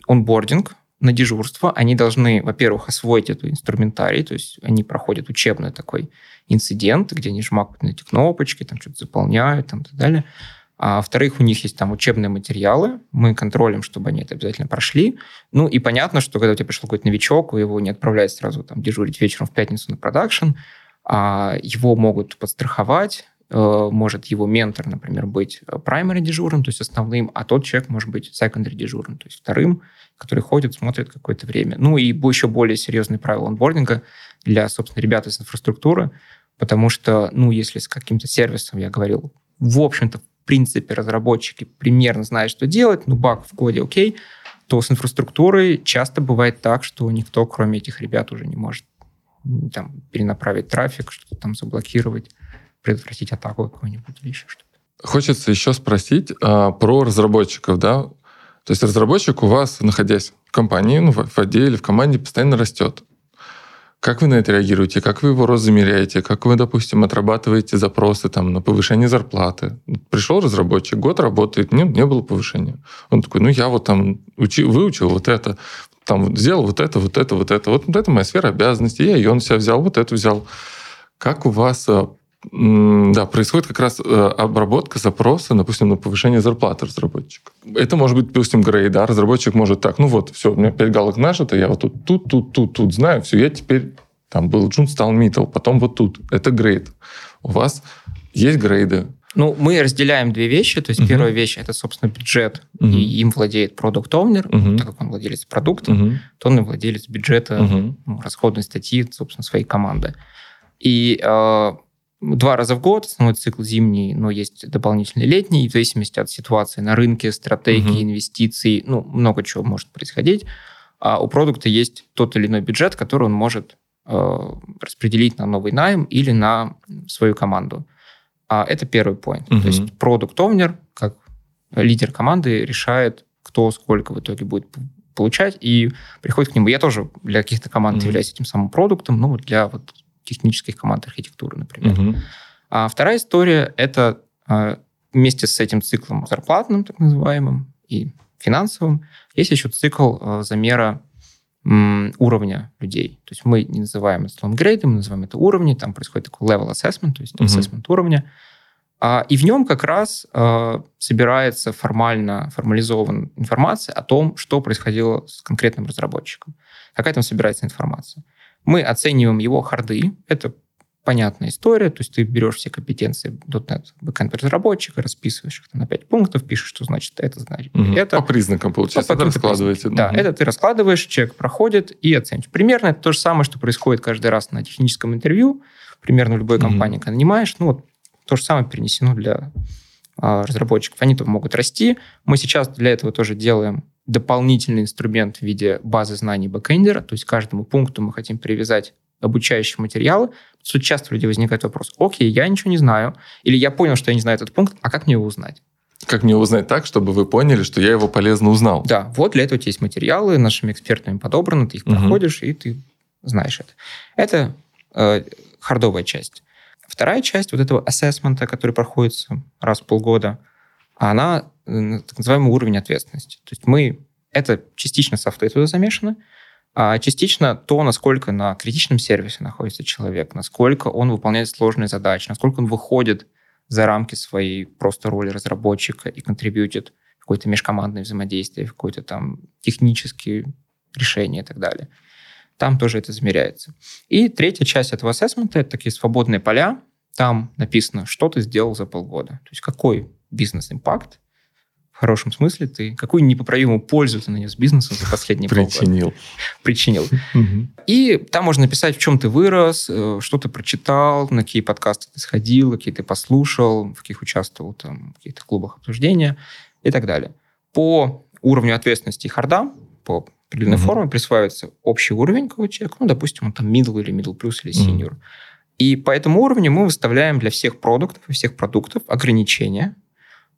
онбординг на дежурство. Они должны, во-первых, освоить эту инструментарий, то есть они проходят учебный такой инцидент, где они жмакают на эти кнопочки, там что-то заполняют там, и так далее. А во-вторых, у них есть там учебные материалы, мы контролируем, чтобы они это обязательно прошли. Ну и понятно, что когда у тебя пришел какой-то новичок, его не отправляют сразу там дежурить вечером в пятницу на продакшн, а его могут подстраховать, Э, может его ментор, например, быть primary дежурным, то есть основным, а тот человек может быть secondary дежурным, то есть вторым, который ходит, смотрит какое-то время. Ну и еще более серьезные правила онбординга для, собственно, ребят из инфраструктуры, потому что, ну, если с каким-то сервисом, я говорил, в общем-то, принципе, разработчики примерно знают, что делать, ну, баг в коде окей, то с инфраструктурой часто бывает так, что никто, кроме этих ребят, уже не может там, перенаправить трафик, что-то там заблокировать предотвратить атаку какую-нибудь или еще что-то. Хочется еще спросить а, про разработчиков, да? То есть разработчик у вас, находясь в компании, ну, в, отделе, в команде, постоянно растет. Как вы на это реагируете? Как вы его рост? Как вы, допустим, отрабатываете запросы там, на повышение зарплаты? Пришел разработчик, год работает, не, не было повышения. Он такой, ну я вот там учи, выучил вот это, там сделал вот это, вот это, вот это. Вот, вот это моя сфера обязанностей. Я ее на себя взял, вот эту взял. Как у вас а, да, происходит как раз э, обработка запроса, допустим, на повышение зарплаты разработчика. Это может быть, допустим, грейд, да, разработчик может так, ну вот, все, у меня 5 галок нажито, я вот тут, тут, тут, тут, тут знаю, все, я теперь, там был джун, стал митл, потом вот тут. Это грейд. У вас есть грейды, ну, мы разделяем две вещи. То есть uh-huh. первая вещь это, собственно, бюджет, uh-huh. и им владеет продукт оунер uh-huh. так как он владелец продукта, uh-huh. то он и владелец бюджета, uh-huh. ну, расходной статьи, собственно, своей команды. И э, два раза в год, основной цикл зимний, но есть дополнительный летний, в зависимости от ситуации на рынке, стратегии, угу. инвестиций, ну, много чего может происходить. А у продукта есть тот или иной бюджет, который он может э, распределить на новый найм или на свою команду. А это первый point. Угу. То есть продукт овнер как лидер команды решает, кто сколько в итоге будет получать, и приходит к нему. Я тоже для каких-то команд mm являюсь этим самым продуктом, ну, для вот технических команд архитектуры, например. Mm-hmm. А вторая история – это а, вместе с этим циклом зарплатным, так называемым, и финансовым, есть еще цикл а, замера уровня людей. То есть мы не называем это грейдом, мы называем это уровни, там происходит такой level assessment, то есть mm-hmm. assessment уровня. А, и в нем как раз собирается формально, формализована информация о том, что происходило с конкретным разработчиком. Какая там собирается информация. Мы оцениваем его харды. Это понятная история, то есть ты берешь все компетенции .NET бэкэнд разработчика, расписываешь их на 5 пунктов, пишешь, что значит это, значит угу. это. По признакам, получается, по, раскладываете. Да, угу. это ты раскладываешь, человек проходит и оцениваешь. Примерно это то же самое, что происходит каждый раз на техническом интервью, примерно в любой угу. компании, когда нанимаешь, ну вот то же самое перенесено для а, разработчиков. Они то могут расти. Мы сейчас для этого тоже делаем дополнительный инструмент в виде базы знаний бэкэндера, то есть каждому пункту мы хотим привязать обучающие материалы. Тут часто у людей возникает вопрос, окей, я ничего не знаю, или я понял, что я не знаю этот пункт, а как мне его узнать? Как мне узнать так, чтобы вы поняли, что я его полезно узнал? Да, вот для этого у тебя есть материалы, нашими экспертами подобраны, ты их угу. проходишь, и ты знаешь это. Это э, хардовая часть. Вторая часть вот этого ассессмента, который проходится раз в полгода, она так называемый уровень ответственности. То есть мы, это частично софты туда замешаны, а частично то, насколько на критичном сервисе находится человек, насколько он выполняет сложные задачи, насколько он выходит за рамки своей просто роли разработчика и контрибьютит какое-то межкомандное взаимодействие, какое-то там технические решения и так далее. Там тоже это измеряется. И третья часть этого ассессмента – это такие свободные поля. Там написано, что ты сделал за полгода. То есть какой бизнес-импакт хорошем смысле ты какую непоправимую пользу ты нанес бизнесу за последние Причинил. Причинил. И там можно написать, в чем ты вырос, э, что ты прочитал, на какие подкасты ты сходил, какие ты послушал, в каких участвовал там, в каких-то клубах обсуждения и так далее. По уровню ответственности и харда, по определенной mm форме присваивается общий уровень какого человека, ну, допустим, он там middle или middle plus или senior. mm И по этому уровню мы выставляем для всех продуктов и всех продуктов ограничения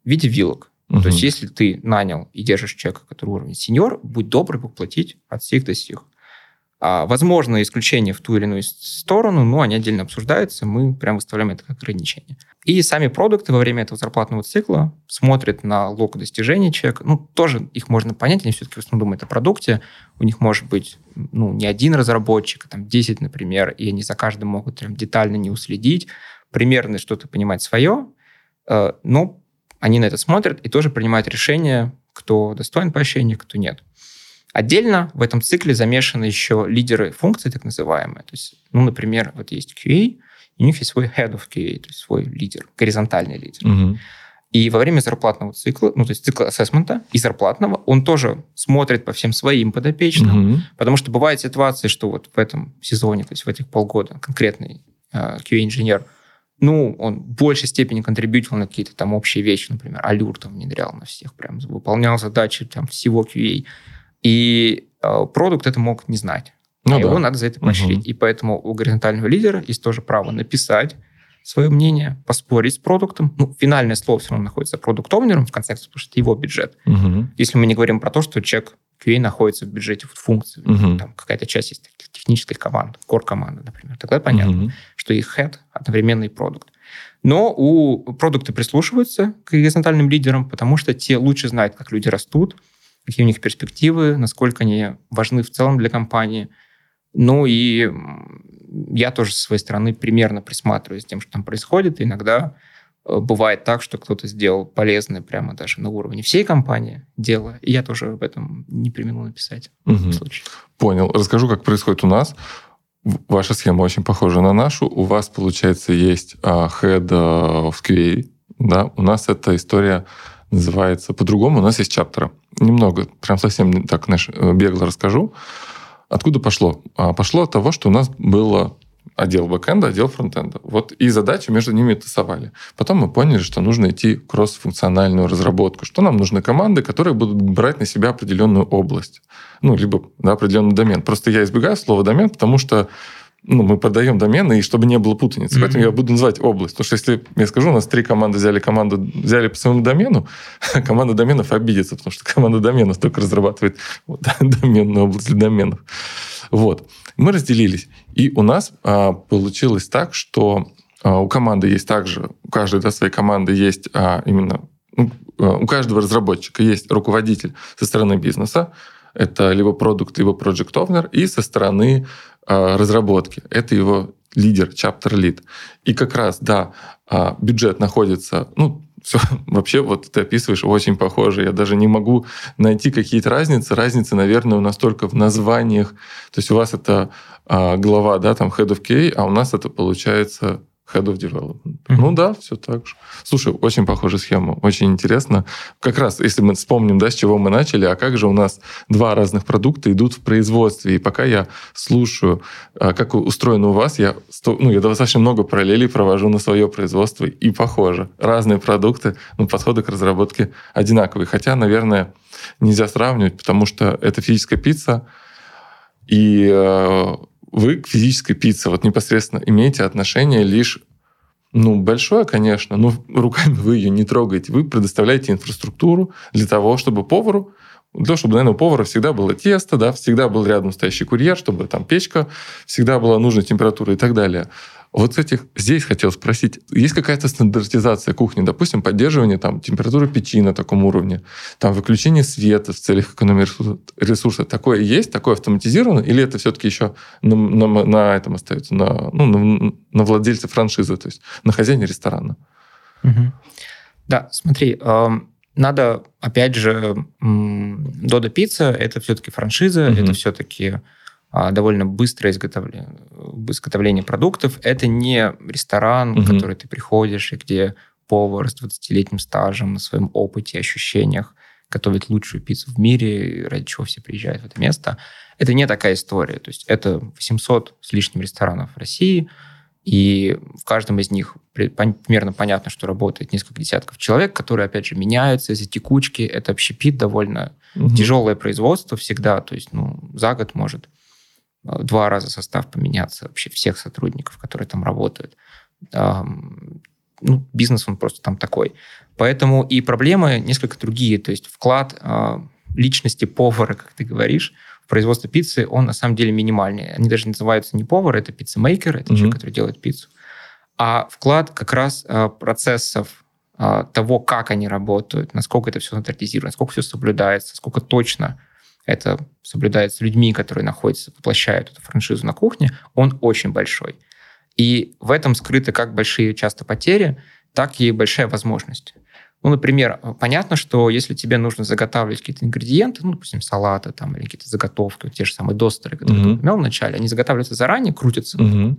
в виде вилок. Угу. То есть, если ты нанял и держишь человека, который уровень сеньор, будь добр платить от всех до сих. А, возможно, исключения в ту или иную сторону, но они отдельно обсуждаются, мы прям выставляем это как ограничение. И сами продукты во время этого зарплатного цикла смотрят на лог достижений человека. Ну, тоже их можно понять, они все-таки в основном думают о продукте. У них может быть ну, не один разработчик, а там 10, например, и они за каждым могут прям детально не уследить, примерно что-то понимать свое, э, но они на это смотрят и тоже принимают решение, кто достоин поощрения, кто нет. Отдельно в этом цикле замешаны еще лидеры функций, так называемые. То есть, ну, например, вот есть QA, и у них есть свой head of QA, то есть свой лидер, горизонтальный лидер. Угу. И во время зарплатного цикла, ну, то есть цикла ассессмента и зарплатного, он тоже смотрит по всем своим подопечным, угу. потому что бывают ситуации, что вот в этом сезоне, то есть в этих полгода конкретный э, QA-инженер ну, он в большей степени контрибьютил на какие-то там общие вещи, например, Алюр там внедрял на всех, прям выполнял задачи там всего QA. И э, продукт это мог не знать. Ну, а да. его надо за это поощрить. Угу. И поэтому у горизонтального лидера есть тоже право написать свое мнение, поспорить с продуктом. Ну, финальное слово все равно находится продукт-овнером в конце концов, потому что это его бюджет. Угу. Если мы не говорим про то, что человек QA находится в бюджете функции, угу. там какая-то часть есть технических команд, core команды, например, тогда понятно, угу. что их head одновременно и продукт. Но у продукта прислушиваются к горизонтальным лидерам, потому что те лучше знают, как люди растут, какие у них перспективы, насколько они важны в целом для компании. Ну и я тоже со своей стороны примерно присматриваюсь к тем, что там происходит. иногда Э, бывает так, что кто-то сделал полезное прямо даже на уровне всей компании дело, и я тоже об этом не применил написать. Угу. Понял. Расскажу, как происходит у нас. Ваша схема очень похожа на нашу. У вас, получается, есть uh, head of QA. Да? У нас эта история называется по-другому. У нас есть чаптеры. Немного, прям совсем так знаешь, э, бегло расскажу. Откуда пошло? А, пошло от того, что у нас было отдел бэкэнда, отдел фронтенда. Вот и задачи между ними тасовали. Потом мы поняли, что нужно идти кросс-функциональную разработку, что нам нужны команды, которые будут брать на себя определенную область. Ну, либо да, определенный домен. Просто я избегаю слова домен, потому что ну, мы продаем домены, и чтобы не было путаницы. Mm-hmm. Поэтому я буду называть область. Потому что если я скажу, у нас три команды взяли команду, взяли по своему домену, команда доменов обидится, потому что команда доменов только разрабатывает вот, доменную область для доменов. Вот. Мы разделились. И у нас а, получилось так, что а, у команды есть также, у каждой да, своей команды есть а, именно, ну, а, у каждого разработчика есть руководитель со стороны бизнеса, это либо продукт, либо project owner, и со стороны разработки. Это его лидер, chapter lead. И как раз, да, э, бюджет находится, ну, все, вообще вот ты описываешь очень похоже. Я даже не могу найти какие-то разницы. Разницы, наверное, у нас только в названиях. То есть у вас это э, глава, да, там Head of QA, а у нас это получается Head of Development. Mm-hmm. Ну да, все так же. Слушай, очень похожая схема, очень интересно. Как раз, если мы вспомним, да, с чего мы начали, а как же у нас два разных продукта идут в производстве. И пока я слушаю, а, как устроено у вас, я, ну, я достаточно много параллелей провожу на свое производство, и похоже. Разные продукты, но подходы к разработке одинаковые. Хотя, наверное, нельзя сравнивать, потому что это физическая пицца, и э, вы к физической пицце вот непосредственно имеете отношение лишь ну, большое, конечно, но руками вы ее не трогаете. Вы предоставляете инфраструктуру для того, чтобы повару для чтобы, наверное, у повара всегда было тесто, да, всегда был рядом стоящий курьер, чтобы там печка всегда была нужной температуры и так далее. Вот этих здесь хотел спросить, есть какая-то стандартизация кухни, допустим, поддерживание там температуры печи на таком уровне, там выключение света в целях экономии ресурса, такое есть, такое автоматизировано, или это все-таки еще на, на, на этом остается, на, ну, на, на владельце франшизы, то есть на хозяине ресторана? Угу. Да, смотри, надо, опять же, Дода Пицца это все-таки франшиза, угу. это все-таки довольно быстрое изготовление, изготовление продуктов. Это не ресторан, в который ты приходишь, и где повар с 20-летним стажем на своем опыте, ощущениях готовит лучшую пиццу в мире, ради чего все приезжают в это место. Это не такая история. То есть это 800 с лишним ресторанов в России, и в каждом из них примерно понятно, что работает несколько десятков человек, которые, опять же, меняются из-за текучки. Это общепит довольно угу. тяжелое производство всегда. То есть ну, за год может два раза состав поменяться вообще всех сотрудников, которые там работают. Ну, бизнес, он просто там такой. Поэтому и проблемы несколько другие. То есть вклад а, личности повара, как ты говоришь, в производство пиццы, он на самом деле минимальный. Они даже называются не повар, это пиццемейкер, это mm-hmm. человек, который делает пиццу. А вклад как раз а, процессов а, того, как они работают, насколько это все стандартизировано, насколько все соблюдается, сколько точно это соблюдается людьми, которые находятся, воплощают эту франшизу на кухне, он очень большой. И в этом скрыты как большие часто потери, так и большая возможность. Ну, например, понятно, что если тебе нужно заготавливать какие-то ингредиенты, ну, допустим, салаты там, или какие-то заготовки, те же самые достеры, которые mm-hmm. ты упомянул вначале, они заготавливаются заранее, крутятся, mm-hmm.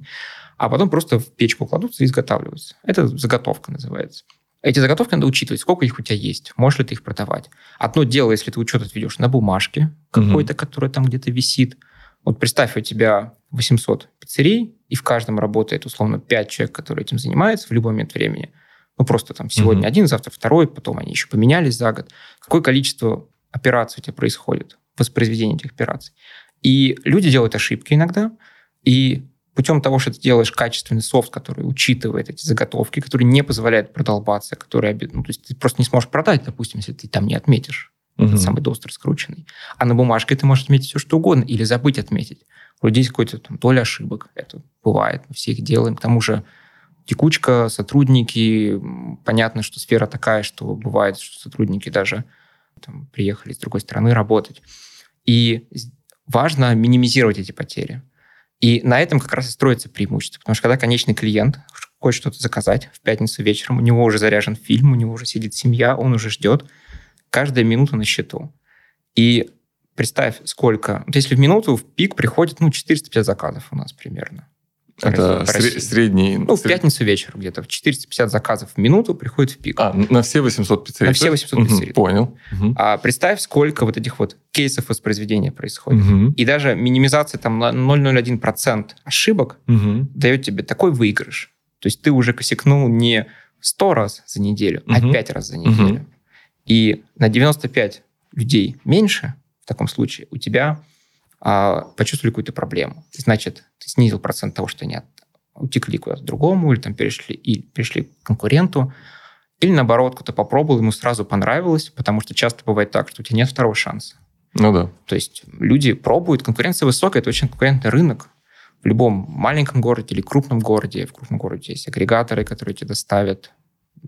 а потом просто в печку кладутся и изготавливаются. Это заготовка называется. Эти заготовки надо учитывать, сколько их у тебя есть, можешь ли ты их продавать. Одно дело, если ты учет отведешь на бумажке какой-то, угу. которая там где-то висит. Вот представь, у тебя 800 пиццерий, и в каждом работает условно 5 человек, которые этим занимаются в любой момент времени. Ну, просто там сегодня угу. один, завтра второй, потом они еще поменялись за год. Какое количество операций у тебя происходит, воспроизведение этих операций. И люди делают ошибки иногда, и путем того, что ты делаешь качественный софт, который учитывает эти заготовки, который не позволяет продолбаться, который, ну, то есть ты просто не сможешь продать, допустим, если ты там не отметишь угу. этот самый достер скрученный. А на бумажке ты можешь отметить все, что угодно, или забыть отметить. У людей какой-то там доля ошибок. Это бывает, мы все их делаем. К тому же текучка, сотрудники, понятно, что сфера такая, что бывает, что сотрудники даже там, приехали с другой стороны работать. И важно минимизировать эти потери. И на этом как раз и строится преимущество. Потому что когда конечный клиент хочет что-то заказать в пятницу вечером, у него уже заряжен фильм, у него уже сидит семья, он уже ждет. Каждая минута на счету. И представь, сколько... Вот если в минуту в пик приходит ну, 450 заказов у нас примерно. Это сре- средний... Ну, в пятницу вечером где-то. В 450 заказов в минуту приходит в пик. А, на все 800 пиццерий? На все 800 пиццерий. Угу, понял. Угу. А представь, сколько вот этих вот кейсов воспроизведения происходит. Угу. И даже минимизация там на 0,01% ошибок угу. дает тебе такой выигрыш. То есть ты уже косякнул не 100 раз за неделю, угу. а 5 раз за неделю. Угу. И на 95 людей меньше в таком случае у тебя почувствовали какую-то проблему. Значит, ты снизил процент того, что они от, утекли куда-то другому, или там перешли, и перешли к конкуренту, или наоборот, кто-то попробовал, ему сразу понравилось, потому что часто бывает так, что у тебя нет второго шанса. Ну да. То есть люди пробуют, конкуренция высокая, это очень конкурентный рынок. В любом маленьком городе или крупном городе, в крупном городе есть агрегаторы, которые тебе доставят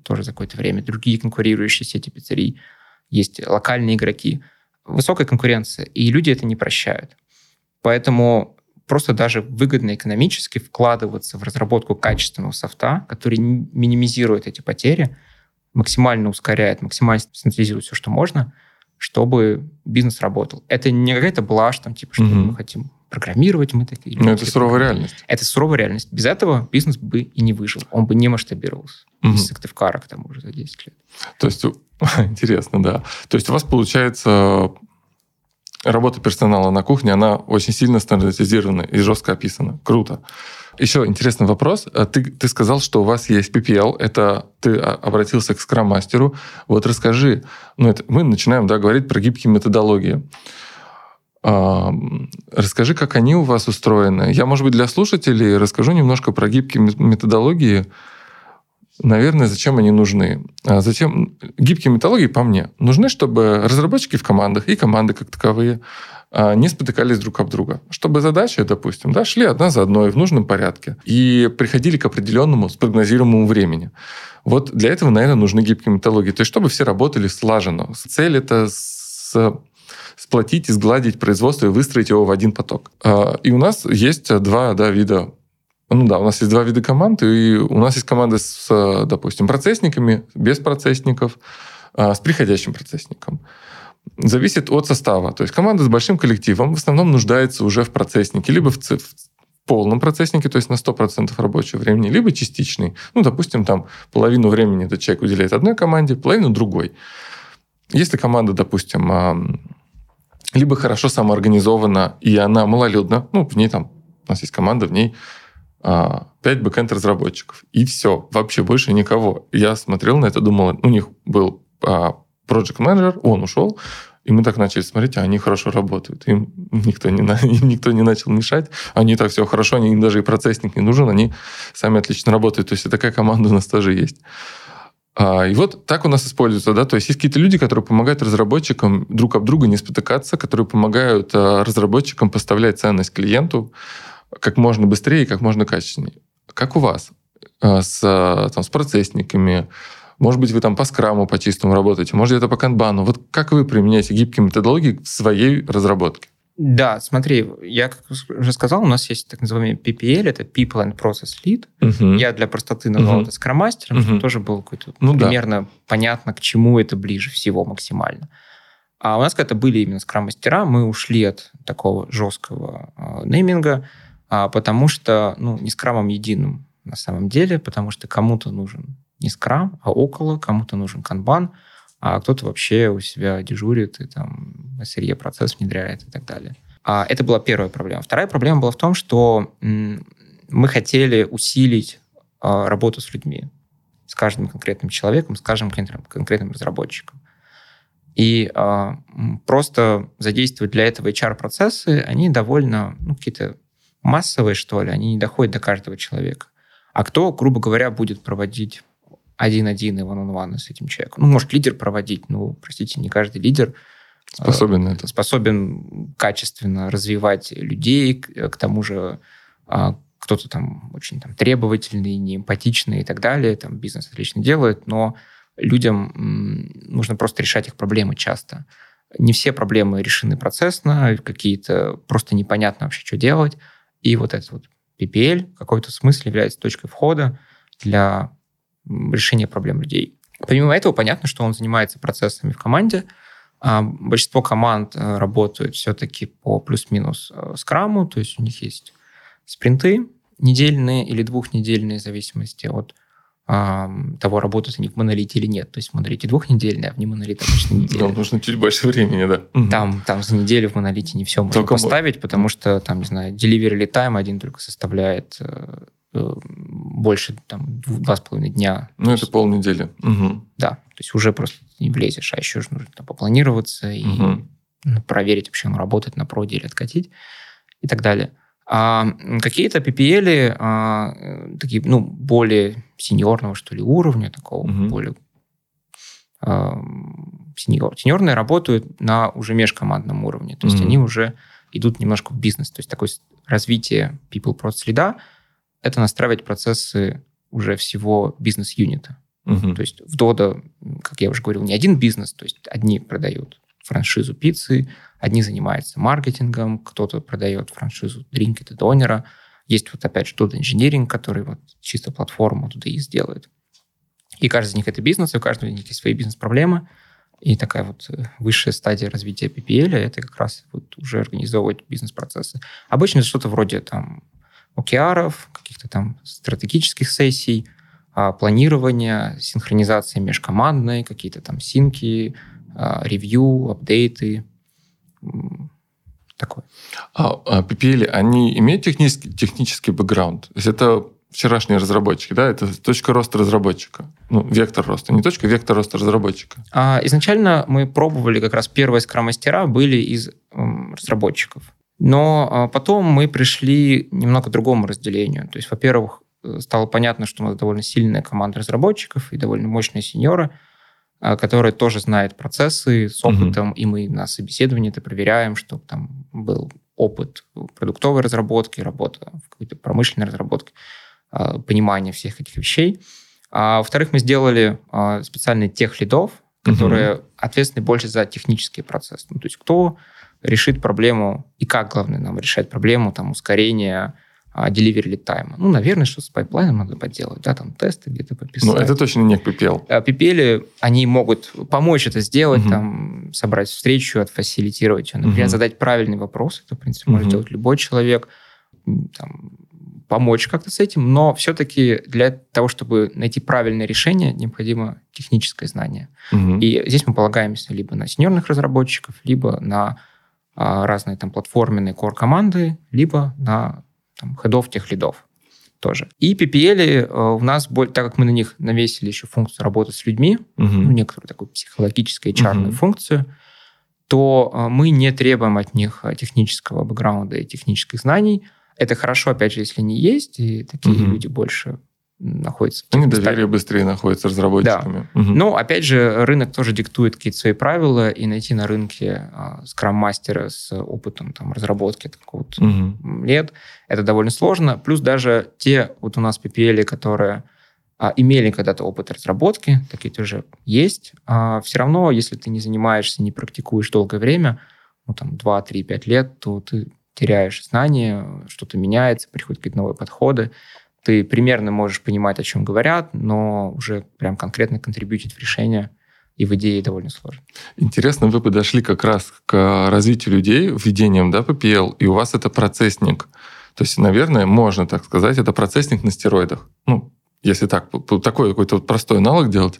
тоже за какое-то время, другие конкурирующие сети пиццерий, есть локальные игроки. Высокая конкуренция, и люди это не прощают. Поэтому просто даже выгодно экономически вкладываться в разработку качественного софта, который минимизирует эти потери, максимально ускоряет, максимально централизирует все, что можно, чтобы бизнес работал. Это не какая-то блажь, там, типа, что угу. мы хотим программировать, мы такие... Ну, это суровая реальность. Это суровая реальность. Без этого бизнес бы и не выжил. Он бы не масштабировался. Угу. Без Сыктывкара, к тому же, за 10 лет. То есть, интересно, да. То есть у вас, получается, работа персонала на кухне, она очень сильно стандартизирована и жестко описана. Круто. Еще интересный вопрос. А ты, ты сказал, что у вас есть PPL, это ты обратился к скрам-мастеру. Вот расскажи, ну это, мы начинаем да, говорить про гибкие методологии. А, расскажи, как они у вас устроены. Я, может быть, для слушателей расскажу немножко про гибкие методологии, наверное, зачем они нужны. А зачем гибкие методологии, по мне, нужны, чтобы разработчики в командах и команды как таковые а, не спотыкались друг об друга. Чтобы задачи, допустим, да, шли одна за одной в нужном порядке и приходили к определенному спрогнозируемому времени. Вот для этого, наверное, нужны гибкие методологии. То есть, чтобы все работали слаженно. Цель это с сплотить и сгладить производство и выстроить его в один поток. А, и у нас есть два да, вида ну да, у нас есть два вида команд, и у нас есть команды с, допустим, процессниками, без процессников, а, с приходящим процессником. Зависит от состава. То есть команда с большим коллективом в основном нуждается уже в процесснике, либо в, в полном процесснике, то есть на 100% рабочего времени, либо частичный. Ну, допустим, там половину времени этот человек уделяет одной команде, половину другой. Если команда, допустим, либо хорошо самоорганизована, и она малолюдна, ну, в ней там, у нас есть команда, в ней 5 а, бэкэнд-разработчиков. И все, вообще больше никого. Я смотрел на это, думал, у них был а, project менеджер он ушел, и мы так начали смотреть, а они хорошо работают. Им никто не, им никто не начал мешать. Они так все хорошо, им даже и процессник не нужен, они сами отлично работают. То есть такая команда у нас тоже есть. А, и вот так у нас используется, да, то есть есть какие-то люди, которые помогают разработчикам друг об друга не спотыкаться, которые помогают разработчикам поставлять ценность клиенту, как можно быстрее и как можно качественнее. Как у вас э, с, там, с процессниками? Может быть, вы там по скраму, по чистому работаете, может, это по канбану. Вот как вы применяете гибкие методологии в своей разработке? Да, смотри, я как уже сказал, у нас есть так называемый PPL, это People and Process Lead. Угу. Я для простоты назвал угу. это скромастером, угу. чтобы тоже было какое-то ну, примерно да. понятно, к чему это ближе всего максимально. А у нас когда были именно скрам-мастера, мы ушли от такого жесткого э, нейминга, потому что, ну, не скрамом единым на самом деле, потому что кому-то нужен не скрам, а около, кому-то нужен канбан, а кто-то вообще у себя дежурит и там SRE процесс внедряет и так далее. А это была первая проблема. Вторая проблема была в том, что мы хотели усилить а, работу с людьми, с каждым конкретным человеком, с каждым конкретным разработчиком. И э, просто задействовать для этого HR-процессы, они довольно ну, какие-то массовые, что ли, они не доходят до каждого человека. А кто, грубо говоря, будет проводить один-один и one-on-one с этим человеком? Ну, может, лидер проводить, ну, простите, не каждый лидер способен на это. Способен качественно развивать людей, к, к тому же а, кто-то там очень там, требовательный, неэмпатичный и так далее, там бизнес отлично делает, но людям нужно просто решать их проблемы часто. Не все проблемы решены процессно, какие-то просто непонятно вообще, что делать. И вот этот вот PPL в какой-то смысле является точкой входа для решения проблем людей. Помимо этого, понятно, что он занимается процессами в команде. А большинство команд э, работают все-таки по плюс-минус э, скраму, то есть у них есть спринты, недельные или двухнедельные в зависимости от того, работают они в монолите или нет. То есть в монолите двухнедельный, а в немонолите обычно неделя. Нам нужно чуть больше времени, да. Там, там за неделю в монолите не все можно только поставить, потому что там, не знаю, delivery time один только составляет э, э, больше там два с половиной дня. Ну, это полнедели. Угу. Да, то есть уже просто не влезешь, а еще нужно там, попланироваться и угу. проверить, вообще оно работает на проде или откатить и так далее. А какие-то PPL, а, такие, ну, более сеньорного, что ли, уровня, такого угу. более а, сеньор, сеньорные работают на уже межкомандном уровне. То есть угу. они уже идут немножко в бизнес. То есть такое развитие people process среда это настраивать процессы уже всего бизнес-юнита. Угу. То есть в Dodo, как я уже говорил, не один бизнес, то есть одни продают франшизу пиццы, одни занимаются маркетингом, кто-то продает франшизу Drinkit и Донера. Есть вот опять же тот инженеринг, который вот чисто платформу туда и сделает. И каждый из них это бизнес, и у каждого из них есть свои бизнес-проблемы. И такая вот э, высшая стадия развития PPL – это как раз вот уже организовывать бизнес-процессы. Обычно это что-то вроде там океаров, каких-то там стратегических сессий, а, планирования, синхронизации межкомандной, какие-то там синки, ревью, апдейты, такое. А, а PPL, они имеют технический, технический бэкграунд? То есть это вчерашние разработчики, да? Это точка роста разработчика. Ну, вектор роста. Не точка, вектор роста разработчика. А, изначально мы пробовали как раз первые скрам-мастера были из м, разработчиков. Но а, потом мы пришли немного к другому разделению. То есть, во-первых, э, стало понятно, что у нас довольно сильная команда разработчиков и довольно мощные сеньоры – а, который тоже знает процессы с опытом, угу. и мы на собеседовании это проверяем, чтобы там был опыт продуктовой разработки, работа в какой-то промышленной разработке, а, понимание всех этих вещей. А, во-вторых, мы сделали специальные техлидов, которые угу. ответственны больше за технический процесс. Ну, то есть кто решит проблему и как, главное, нам решать проблему там, ускорения delivery lead time. Ну, наверное, что с пайплайном надо поделать, да, там тесты где-то пописать. Ну, это точно не PPL. PPL, а, они могут помочь это сделать, угу. там, собрать встречу, отфасилитировать ее. Например, угу. задать правильный вопрос, это, в принципе, угу. может делать любой человек, там, помочь как-то с этим, но все-таки для того, чтобы найти правильное решение, необходимо техническое знание. Угу. И здесь мы полагаемся либо на сеньорных разработчиков, либо на а, разные там платформенные core-команды, либо на там, хедов, тех лидов тоже. И PPL э, у нас, так как мы на них навесили еще функцию работы с людьми, угу. ну, некоторую такую психологическую HR угу. функцию, то э, мы не требуем от них э, технического бэкграунда и технических знаний. Это хорошо, опять же, если они есть, и такие угу. люди больше находится. Они доверие быстрее находятся разработчиками. Да. Угу. Но, опять же, рынок тоже диктует какие-то свои правила, и найти на рынке а, скрам-мастера с опытом там, разработки такого угу. лет, это довольно сложно. Плюс даже те вот у нас PPL, которые а, имели когда-то опыт разработки, такие тоже есть, а все равно, если ты не занимаешься, не практикуешь долгое время, ну, там, 2, 3, 5 лет, то ты теряешь знания, что-то меняется, приходят какие-то новые подходы ты примерно можешь понимать, о чем говорят, но уже прям конкретно контрибьютить в решение и в идее довольно сложно. Интересно, вы подошли как раз к развитию людей введением да, PPL, и у вас это процессник. То есть, наверное, можно так сказать, это процессник на стероидах. Ну, если так, такой какой-то простой аналог делать.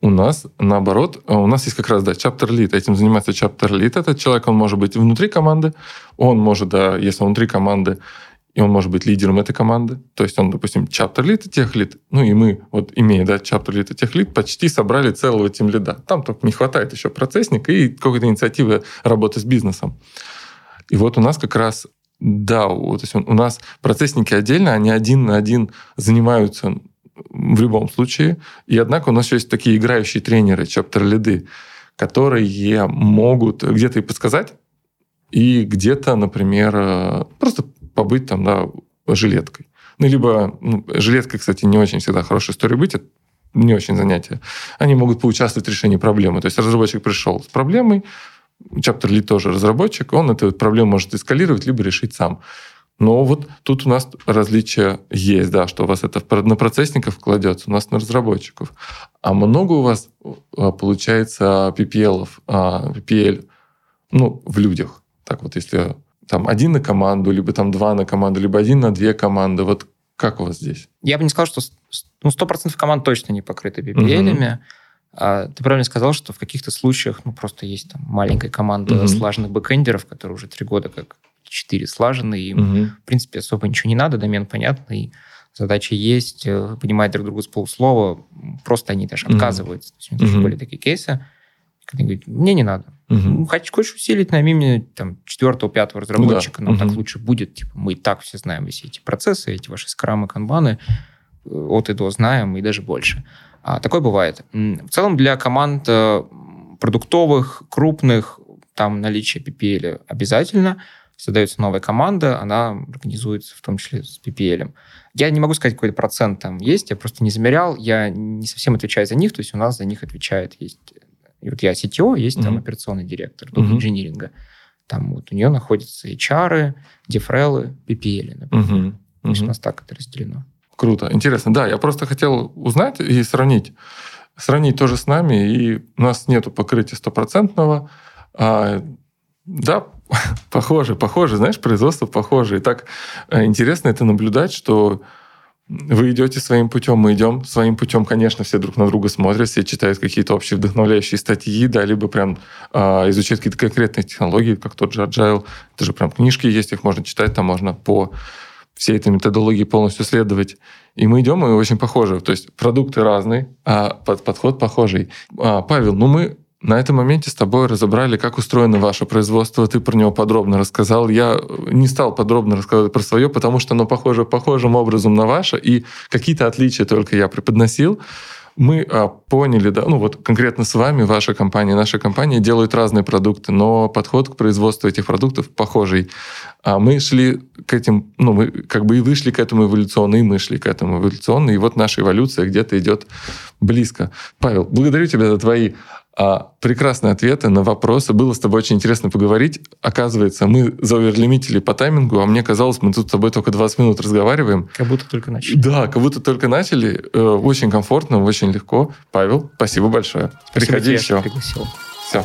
У нас, наоборот, у нас есть как раз, да, chapter lead. Этим занимается chapter lead. Этот человек, он может быть внутри команды, он может, да, если внутри команды, и он может быть лидером этой команды. То есть он, допустим, чаптер лид и тех лид. Ну и мы, вот имея да, чаптер лид и тех лид, почти собрали целого тем лида. Там только не хватает еще процессника и какой-то инициативы работы с бизнесом. И вот у нас как раз вот, то есть у нас процессники отдельно, они один на один занимаются в любом случае. И однако у нас еще есть такие играющие тренеры, чаптер лиды, которые могут где-то и подсказать, и где-то, например, э, просто побыть там, да, жилеткой. Ну, либо ну, жилеткой, кстати, не очень всегда хорошая история быть, это не очень занятие. Они могут поучаствовать в решении проблемы. То есть разработчик пришел с проблемой, чаптер ли тоже разработчик, он эту проблему может эскалировать, либо решить сам. Но вот тут у нас различия есть, да, что у вас это на процессников кладется, у нас на разработчиков. А много у вас а, получается PPL, PPL, ну, в людях. Так вот, если там один на команду, либо там два на команду, либо один на две команды. Вот как у вас здесь? Я бы не сказал, что ну, 100% команд точно не покрыты BPL. Угу. А, ты правильно сказал, что в каких-то случаях ну, просто есть там маленькая команда угу. слаженных бэкэндеров, которые уже три года как четыре слажены, и им, угу. в принципе, особо ничего не надо, домен понятный, задача есть, э, понимать друг друга с полуслова, просто они даже отказываются. Mm-hmm. То есть у меня mm-hmm. были такие кейсы, когда они говорят, мне не надо. Mm-hmm. Хочешь, хочешь усилить, найми мне там четвертого, пятого разработчика, ну, да. нам mm-hmm. так лучше будет. Типа, мы и так все знаем все эти процессы, эти ваши скрамы, канбаны, э, от и до знаем, и даже больше. А, такое бывает. В целом для команд э, продуктовых, крупных, там наличие PPL обязательно – создается новая команда, она организуется в том числе с PPL. Я не могу сказать, какой процент там есть, я просто не замерял, я не совсем отвечаю за них, то есть у нас за них отвечает есть... И вот я CTO, есть mm-hmm. там операционный директор, mm-hmm. инжиниринга. Там вот у нее находятся HR, дефрелы, PPL, например. Mm-hmm. То есть у нас так это разделено. Круто, интересно. Да, я просто хотел узнать и сравнить. Сравнить тоже с нами, и у нас нету покрытия стопроцентного. А, да, похоже, похоже, знаешь, производство похоже. И так э, интересно это наблюдать, что вы идете своим путем, мы идем своим путем. Конечно, все друг на друга смотрят, все читают какие-то общие вдохновляющие статьи, да, либо прям э, изучают какие-то конкретные технологии, как тот же Agile. Это же прям книжки есть, их можно читать, там можно по всей этой методологии полностью следовать. И мы идем, и очень похожи. То есть продукты разные, а под подход похожий. А, Павел, ну мы на этом моменте с тобой разобрали, как устроено ваше производство. Ты про него подробно рассказал. Я не стал подробно рассказывать про свое, потому что оно похоже похожим образом на ваше, и какие-то отличия только я преподносил. Мы а, поняли, да, ну вот конкретно с вами, ваша компания, наша компания делают разные продукты, но подход к производству этих продуктов похожий. А мы шли к этим, ну мы как бы и вышли к этому эволюционно, и мы шли к этому эволюционно, и вот наша эволюция где-то идет близко. Павел, благодарю тебя за твои а, прекрасные ответы на вопросы. Было с тобой очень интересно поговорить. Оказывается, мы заоверлимитили по таймингу, а мне казалось, мы тут с тобой только 20 минут разговариваем. Как будто только начали. Да, как будто только начали. Э, очень комфортно, очень легко. Павел, спасибо большое. Спасибо Приходи тебе, еще. Пригласил. Все.